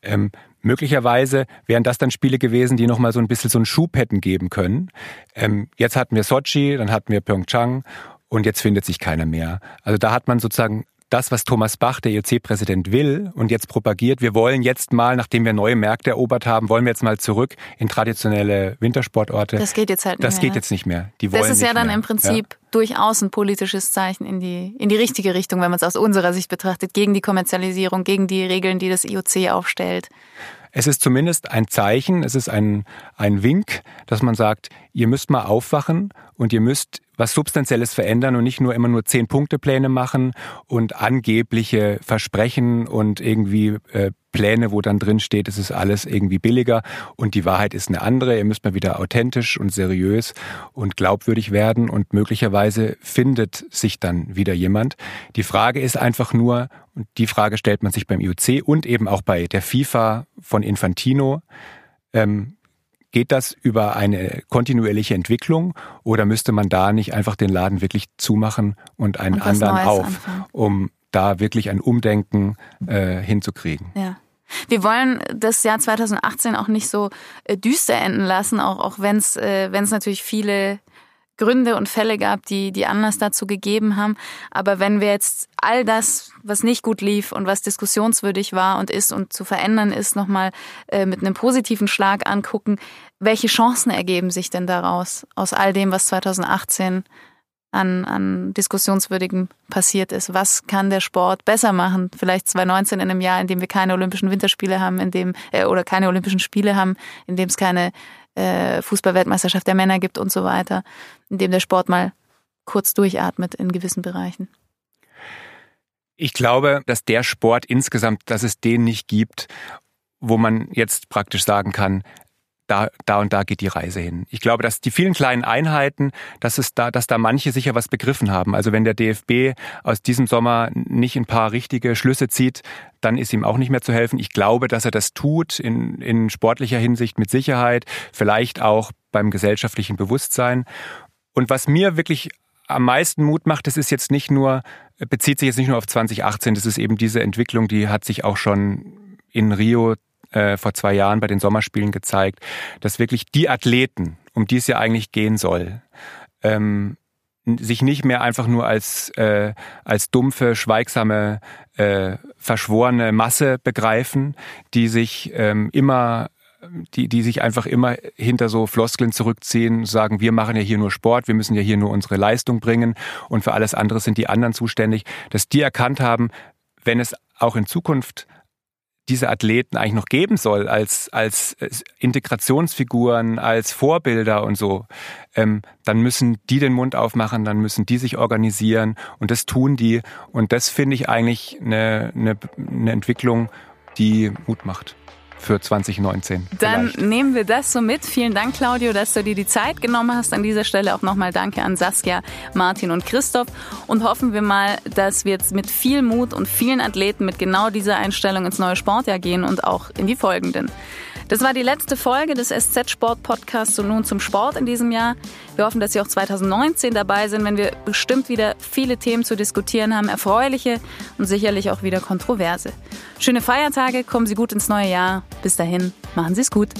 Ähm, möglicherweise wären das dann Spiele gewesen, die nochmal so ein bisschen so einen Schub hätten geben können. Ähm, jetzt hatten wir Sochi, dann hatten wir Pyeongchang und jetzt findet sich keiner mehr. Also da hat man sozusagen das, was Thomas Bach, der IOC-Präsident, will und jetzt propagiert. Wir wollen jetzt mal, nachdem wir neue Märkte erobert haben, wollen wir jetzt mal zurück in traditionelle Wintersportorte. Das geht jetzt halt nicht das mehr. Das geht jetzt nicht mehr. Die wollen das ist ja dann mehr. im Prinzip ja. durchaus ein politisches Zeichen in die, in die richtige Richtung, wenn man es aus unserer Sicht betrachtet, gegen die Kommerzialisierung, gegen die Regeln, die das IOC aufstellt. Es ist zumindest ein Zeichen, es ist ein, ein Wink, dass man sagt, ihr müsst mal aufwachen und ihr müsst was Substanzielles verändern und nicht nur immer nur Zehn-Punkte-Pläne machen und angebliche Versprechen und irgendwie äh, Pläne, wo dann drin steht, es ist alles irgendwie billiger und die Wahrheit ist eine andere. Ihr müsst mal wieder authentisch und seriös und glaubwürdig werden und möglicherweise findet sich dann wieder jemand. Die Frage ist einfach nur, und die Frage stellt man sich beim IOC und eben auch bei der FIFA von Infantino, ähm, Geht das über eine kontinuierliche Entwicklung oder müsste man da nicht einfach den Laden wirklich zumachen und einen und anderen Neues auf, anfangen. um da wirklich ein Umdenken äh, hinzukriegen? Ja. Wir wollen das Jahr 2018 auch nicht so äh, düster enden lassen, auch, auch wenn es äh, natürlich viele Gründe und Fälle gab, die, die Anlass dazu gegeben haben. Aber wenn wir jetzt all das, was nicht gut lief und was diskussionswürdig war und ist und zu verändern ist, nochmal äh, mit einem positiven Schlag angucken, welche Chancen ergeben sich denn daraus, aus all dem, was 2018 an, an Diskussionswürdigem passiert ist. Was kann der Sport besser machen? Vielleicht 2019 in einem Jahr, in dem wir keine Olympischen Winterspiele haben, in dem äh, oder keine Olympischen Spiele haben, in dem es keine äh, Fußballweltmeisterschaft der Männer gibt und so weiter, in dem der Sport mal kurz durchatmet in gewissen Bereichen. Ich glaube, dass der Sport insgesamt, dass es den nicht gibt, wo man jetzt praktisch sagen kann, da, da und da geht die Reise hin. Ich glaube, dass die vielen kleinen Einheiten, dass es da, dass da manche sicher was begriffen haben. Also wenn der DFB aus diesem Sommer nicht ein paar richtige Schlüsse zieht, dann ist ihm auch nicht mehr zu helfen. Ich glaube, dass er das tut in, in sportlicher Hinsicht mit Sicherheit, vielleicht auch beim gesellschaftlichen Bewusstsein. Und was mir wirklich am meisten Mut macht, das ist jetzt nicht nur, bezieht sich jetzt nicht nur auf 2018, das ist eben diese Entwicklung, die hat sich auch schon in Rio äh, vor zwei Jahren bei den Sommerspielen gezeigt, dass wirklich die Athleten, um die es ja eigentlich gehen soll, ähm, sich nicht mehr einfach nur als, äh, als dumpfe, schweigsame, äh, verschworene Masse begreifen, die sich ähm, immer die, die sich einfach immer hinter so Floskeln zurückziehen, sagen, wir machen ja hier nur Sport, wir müssen ja hier nur unsere Leistung bringen und für alles andere sind die anderen zuständig, dass die erkannt haben, wenn es auch in Zukunft diese Athleten eigentlich noch geben soll als, als Integrationsfiguren, als Vorbilder und so, ähm, dann müssen die den Mund aufmachen, dann müssen die sich organisieren und das tun die. Und das finde ich eigentlich eine, eine, eine Entwicklung, die Mut macht. Für 2019. Dann vielleicht. nehmen wir das so mit. Vielen Dank, Claudio, dass du dir die Zeit genommen hast. An dieser Stelle auch nochmal Danke an Saskia, Martin und Christoph. Und hoffen wir mal, dass wir jetzt mit viel Mut und vielen Athleten mit genau dieser Einstellung ins neue Sportjahr gehen und auch in die folgenden. Das war die letzte Folge des SZ Sport Podcasts und nun zum Sport in diesem Jahr. Wir hoffen, dass Sie auch 2019 dabei sind, wenn wir bestimmt wieder viele Themen zu diskutieren haben, erfreuliche und sicherlich auch wieder kontroverse. Schöne Feiertage, kommen Sie gut ins neue Jahr. Bis dahin, machen Sie es gut.